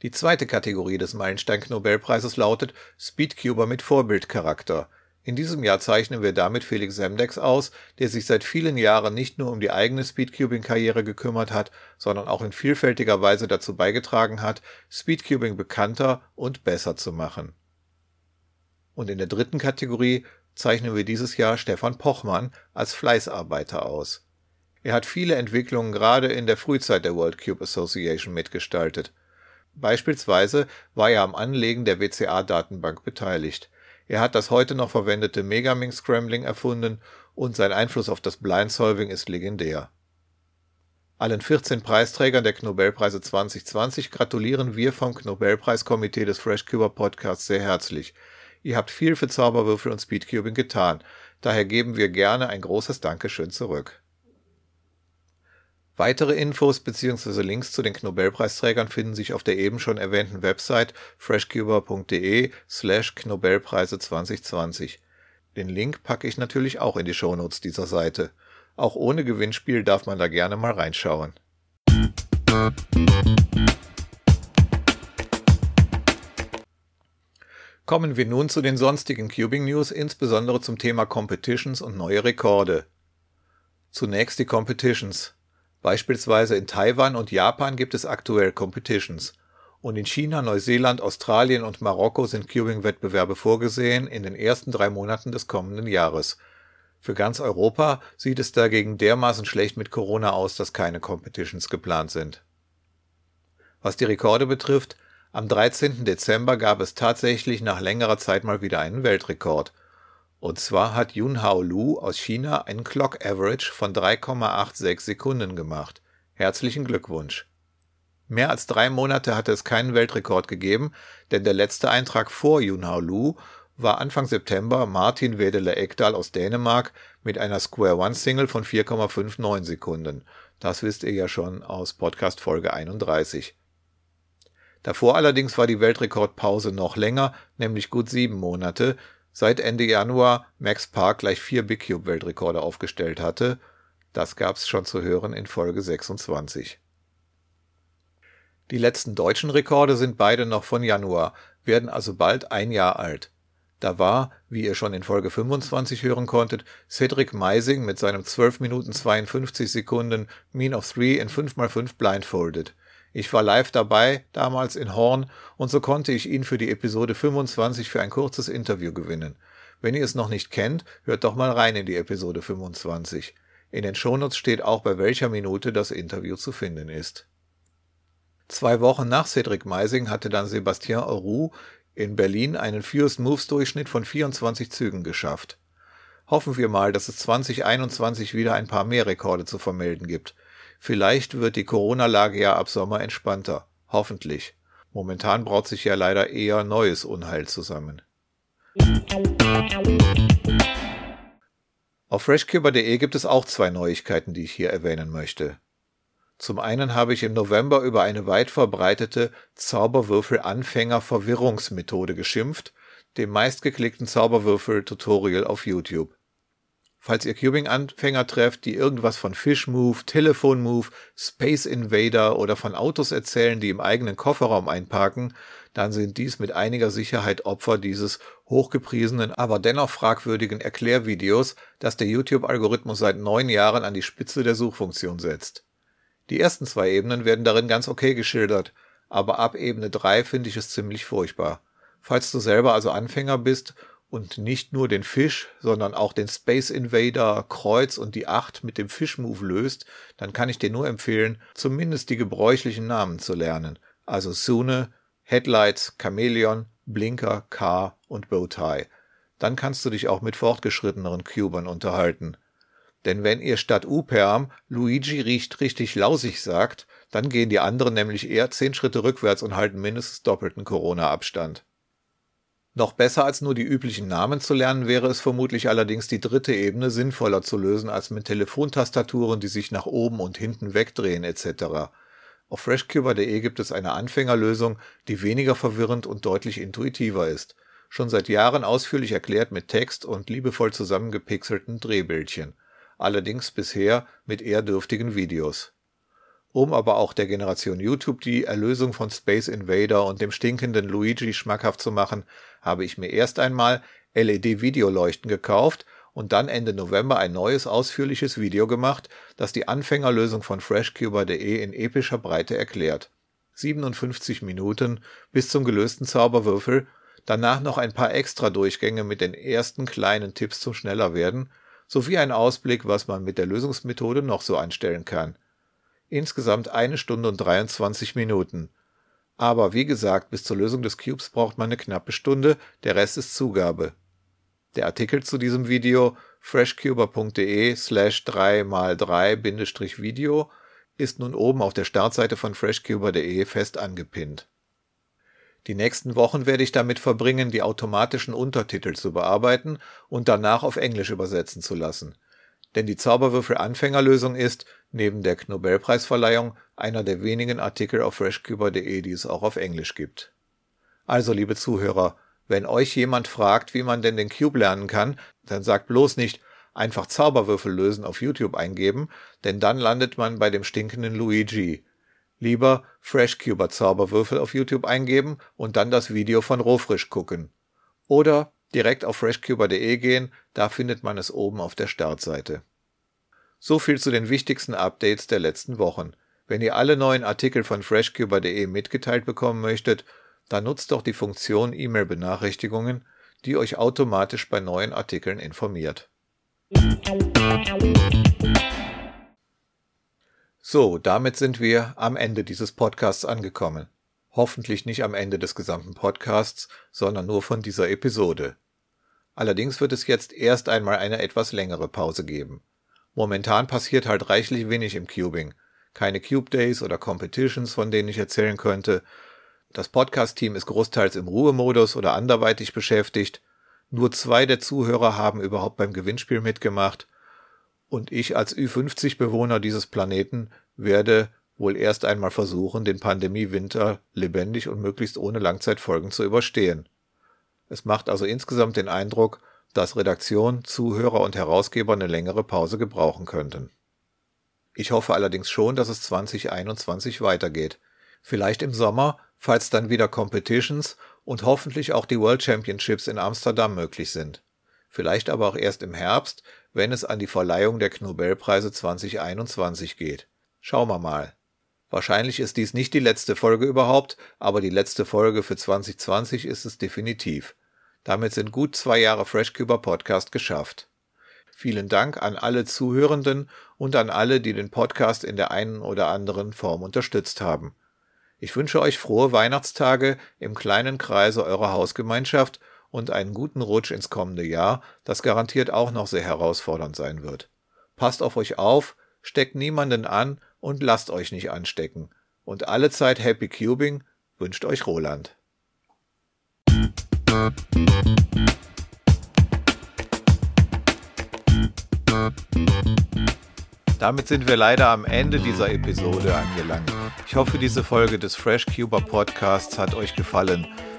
die zweite Kategorie des Meilenstein-Nobelpreises lautet Speedcuber mit Vorbildcharakter. In diesem Jahr zeichnen wir damit Felix Semdex aus, der sich seit vielen Jahren nicht nur um die eigene Speedcubing-Karriere gekümmert hat, sondern auch in vielfältiger Weise dazu beigetragen hat, Speedcubing bekannter und besser zu machen. Und in der dritten Kategorie zeichnen wir dieses Jahr Stefan Pochmann als Fleißarbeiter aus. Er hat viele Entwicklungen gerade in der Frühzeit der World Cube Association mitgestaltet Beispielsweise war er am Anlegen der WCA-Datenbank beteiligt. Er hat das heute noch verwendete Megaminx-Scrambling erfunden und sein Einfluss auf das Blind-Solving ist legendär. Allen 14 Preisträgern der Knobelpreise 2020 gratulieren wir vom Knobelpreiskomitee des FreshCuber Podcasts sehr herzlich. Ihr habt viel für Zauberwürfel und Speedcubing getan, daher geben wir gerne ein großes Dankeschön zurück Weitere Infos bzw. Links zu den Knobelpreisträgern finden sich auf der eben schon erwähnten Website freshcuber.de slash Knobelpreise 2020. Den Link packe ich natürlich auch in die Shownotes dieser Seite. Auch ohne Gewinnspiel darf man da gerne mal reinschauen. Kommen wir nun zu den sonstigen Cubing News, insbesondere zum Thema Competitions und neue Rekorde. Zunächst die Competitions. Beispielsweise in Taiwan und Japan gibt es aktuell Competitions, und in China, Neuseeland, Australien und Marokko sind Cubing-Wettbewerbe vorgesehen in den ersten drei Monaten des kommenden Jahres. Für ganz Europa sieht es dagegen dermaßen schlecht mit Corona aus, dass keine Competitions geplant sind. Was die Rekorde betrifft, am 13. Dezember gab es tatsächlich nach längerer Zeit mal wieder einen Weltrekord und zwar hat Junhao Lu aus China einen Clock Average von 3,86 Sekunden gemacht. Herzlichen Glückwunsch. Mehr als drei Monate hatte es keinen Weltrekord gegeben, denn der letzte Eintrag vor Junhao Lu war Anfang September Martin Wedele Ekdal aus Dänemark mit einer Square One Single von 4,59 Sekunden. Das wisst ihr ja schon aus Podcast Folge 31. Davor allerdings war die Weltrekordpause noch länger, nämlich gut sieben Monate, seit Ende Januar Max Park gleich vier Big Cube Weltrekorde aufgestellt hatte. Das gab's schon zu hören in Folge 26. Die letzten deutschen Rekorde sind beide noch von Januar, werden also bald ein Jahr alt. Da war, wie ihr schon in Folge 25 hören konntet, Cedric Meising mit seinem 12 Minuten 52 Sekunden Mean of 3 in 5x5 blindfolded. Ich war live dabei, damals in Horn, und so konnte ich ihn für die Episode 25 für ein kurzes Interview gewinnen. Wenn ihr es noch nicht kennt, hört doch mal rein in die Episode 25. In den Shownotes steht auch, bei welcher Minute das Interview zu finden ist. Zwei Wochen nach Cedric Meising hatte dann Sebastien Auroux in Berlin einen Fewest Moves Durchschnitt von 24 Zügen geschafft. Hoffen wir mal, dass es 2021 wieder ein paar mehr Rekorde zu vermelden gibt. Vielleicht wird die Corona-Lage ja ab Sommer entspannter. Hoffentlich. Momentan braut sich ja leider eher neues Unheil zusammen. Auf freshcuber.de gibt es auch zwei Neuigkeiten, die ich hier erwähnen möchte. Zum einen habe ich im November über eine weit verbreitete Zauberwürfel-Anfänger-Verwirrungsmethode geschimpft, dem meistgeklickten Zauberwürfel-Tutorial auf YouTube. Falls ihr Cubing-Anfänger trefft, die irgendwas von Fish Move, Telefon Move, Space Invader oder von Autos erzählen, die im eigenen Kofferraum einparken, dann sind dies mit einiger Sicherheit Opfer dieses hochgepriesenen, aber dennoch fragwürdigen Erklärvideos, das der YouTube-Algorithmus seit neun Jahren an die Spitze der Suchfunktion setzt. Die ersten zwei Ebenen werden darin ganz okay geschildert, aber ab Ebene 3 finde ich es ziemlich furchtbar. Falls du selber also Anfänger bist und nicht nur den Fisch, sondern auch den Space Invader, Kreuz und die 8 mit dem Fish-Move löst, dann kann ich dir nur empfehlen, zumindest die gebräuchlichen Namen zu lernen. Also Sune, Headlights, Chameleon, Blinker, Car und Bowtie. Dann kannst du dich auch mit fortgeschritteneren Cubern unterhalten. Denn wenn ihr statt Uperm Luigi riecht richtig lausig sagt, dann gehen die anderen nämlich eher zehn Schritte rückwärts und halten mindestens doppelten Corona-Abstand. Noch besser als nur die üblichen Namen zu lernen wäre es vermutlich allerdings die dritte Ebene sinnvoller zu lösen als mit Telefontastaturen, die sich nach oben und hinten wegdrehen etc. Auf freshcuber.de gibt es eine Anfängerlösung, die weniger verwirrend und deutlich intuitiver ist. Schon seit Jahren ausführlich erklärt mit Text und liebevoll zusammengepixelten Drehbildchen allerdings bisher mit eher dürftigen Videos. Um aber auch der Generation YouTube die Erlösung von Space Invader und dem stinkenden Luigi schmackhaft zu machen, habe ich mir erst einmal LED-Videoleuchten gekauft und dann Ende November ein neues ausführliches Video gemacht, das die Anfängerlösung von freshcuber.de in epischer Breite erklärt. 57 Minuten bis zum gelösten Zauberwürfel, danach noch ein paar extra Durchgänge mit den ersten kleinen Tipps zum schneller werden sowie ein Ausblick, was man mit der Lösungsmethode noch so anstellen kann. Insgesamt eine Stunde und 23 Minuten. Aber wie gesagt, bis zur Lösung des Cubes braucht man eine knappe Stunde, der Rest ist Zugabe. Der Artikel zu diesem Video freshcuber.de slash 3x3-video ist nun oben auf der Startseite von freshcuber.de fest angepinnt. Die nächsten Wochen werde ich damit verbringen, die automatischen Untertitel zu bearbeiten und danach auf Englisch übersetzen zu lassen. Denn die Zauberwürfel-Anfängerlösung ist, neben der Nobelpreisverleihung, einer der wenigen Artikel auf freshcuber.de, die es auch auf Englisch gibt. Also, liebe Zuhörer, wenn euch jemand fragt, wie man denn den Cube lernen kann, dann sagt bloß nicht einfach Zauberwürfel lösen auf YouTube eingeben, denn dann landet man bei dem stinkenden Luigi. Lieber FreshCuber Zauberwürfel auf YouTube eingeben und dann das Video von Rohfrisch gucken. Oder direkt auf freshcuber.de gehen, da findet man es oben auf der Startseite. So viel zu den wichtigsten Updates der letzten Wochen. Wenn ihr alle neuen Artikel von freshcuber.de mitgeteilt bekommen möchtet, dann nutzt doch die Funktion E-Mail-Benachrichtigungen, die euch automatisch bei neuen Artikeln informiert. So, damit sind wir am Ende dieses Podcasts angekommen. Hoffentlich nicht am Ende des gesamten Podcasts, sondern nur von dieser Episode. Allerdings wird es jetzt erst einmal eine etwas längere Pause geben. Momentan passiert halt reichlich wenig im Cubing. Keine Cube Days oder Competitions, von denen ich erzählen könnte. Das Podcast-Team ist großteils im Ruhemodus oder anderweitig beschäftigt. Nur zwei der Zuhörer haben überhaupt beim Gewinnspiel mitgemacht und ich als Ü50-Bewohner dieses Planeten werde wohl erst einmal versuchen, den Pandemie-Winter lebendig und möglichst ohne Langzeitfolgen zu überstehen. Es macht also insgesamt den Eindruck, dass Redaktion, Zuhörer und Herausgeber eine längere Pause gebrauchen könnten. Ich hoffe allerdings schon, dass es 2021 weitergeht. Vielleicht im Sommer, falls dann wieder Competitions und hoffentlich auch die World Championships in Amsterdam möglich sind. Vielleicht aber auch erst im Herbst, wenn es an die Verleihung der Nobelpreise 2021 geht. Schauen wir mal. Wahrscheinlich ist dies nicht die letzte Folge überhaupt, aber die letzte Folge für 2020 ist es definitiv. Damit sind gut zwei Jahre FreshCuber Podcast geschafft. Vielen Dank an alle Zuhörenden und an alle, die den Podcast in der einen oder anderen Form unterstützt haben. Ich wünsche euch frohe Weihnachtstage im kleinen Kreise eurer Hausgemeinschaft und einen guten Rutsch ins kommende Jahr, das garantiert auch noch sehr herausfordernd sein wird. Passt auf euch auf, steckt niemanden an und lasst euch nicht anstecken. Und alle Zeit Happy Cubing, Wünscht euch Roland. Damit sind wir leider am Ende dieser Episode angelangt. Ich hoffe, diese Folge des FreshCuber Podcasts hat euch gefallen.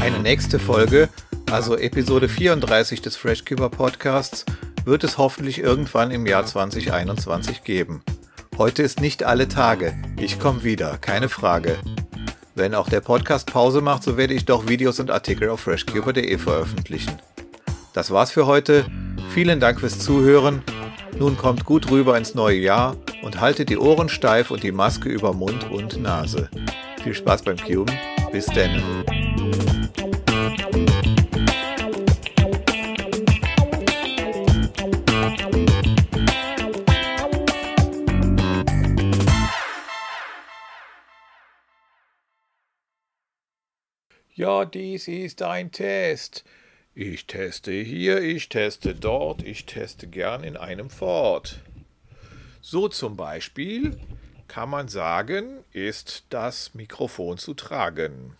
Eine nächste Folge, also Episode 34 des FreshCuber Podcasts, wird es hoffentlich irgendwann im Jahr 2021 geben. Heute ist nicht alle Tage. Ich komme wieder, keine Frage. Wenn auch der Podcast Pause macht, so werde ich doch Videos und Artikel auf freshcuber.de veröffentlichen. Das war's für heute. Vielen Dank fürs Zuhören. Nun kommt gut rüber ins neue Jahr und haltet die Ohren steif und die Maske über Mund und Nase. Viel Spaß beim Cuben. Bis denn. Ja, dies ist ein Test. Ich teste hier, ich teste dort, ich teste gern in einem Fort. So zum Beispiel kann man sagen, ist das Mikrofon zu tragen.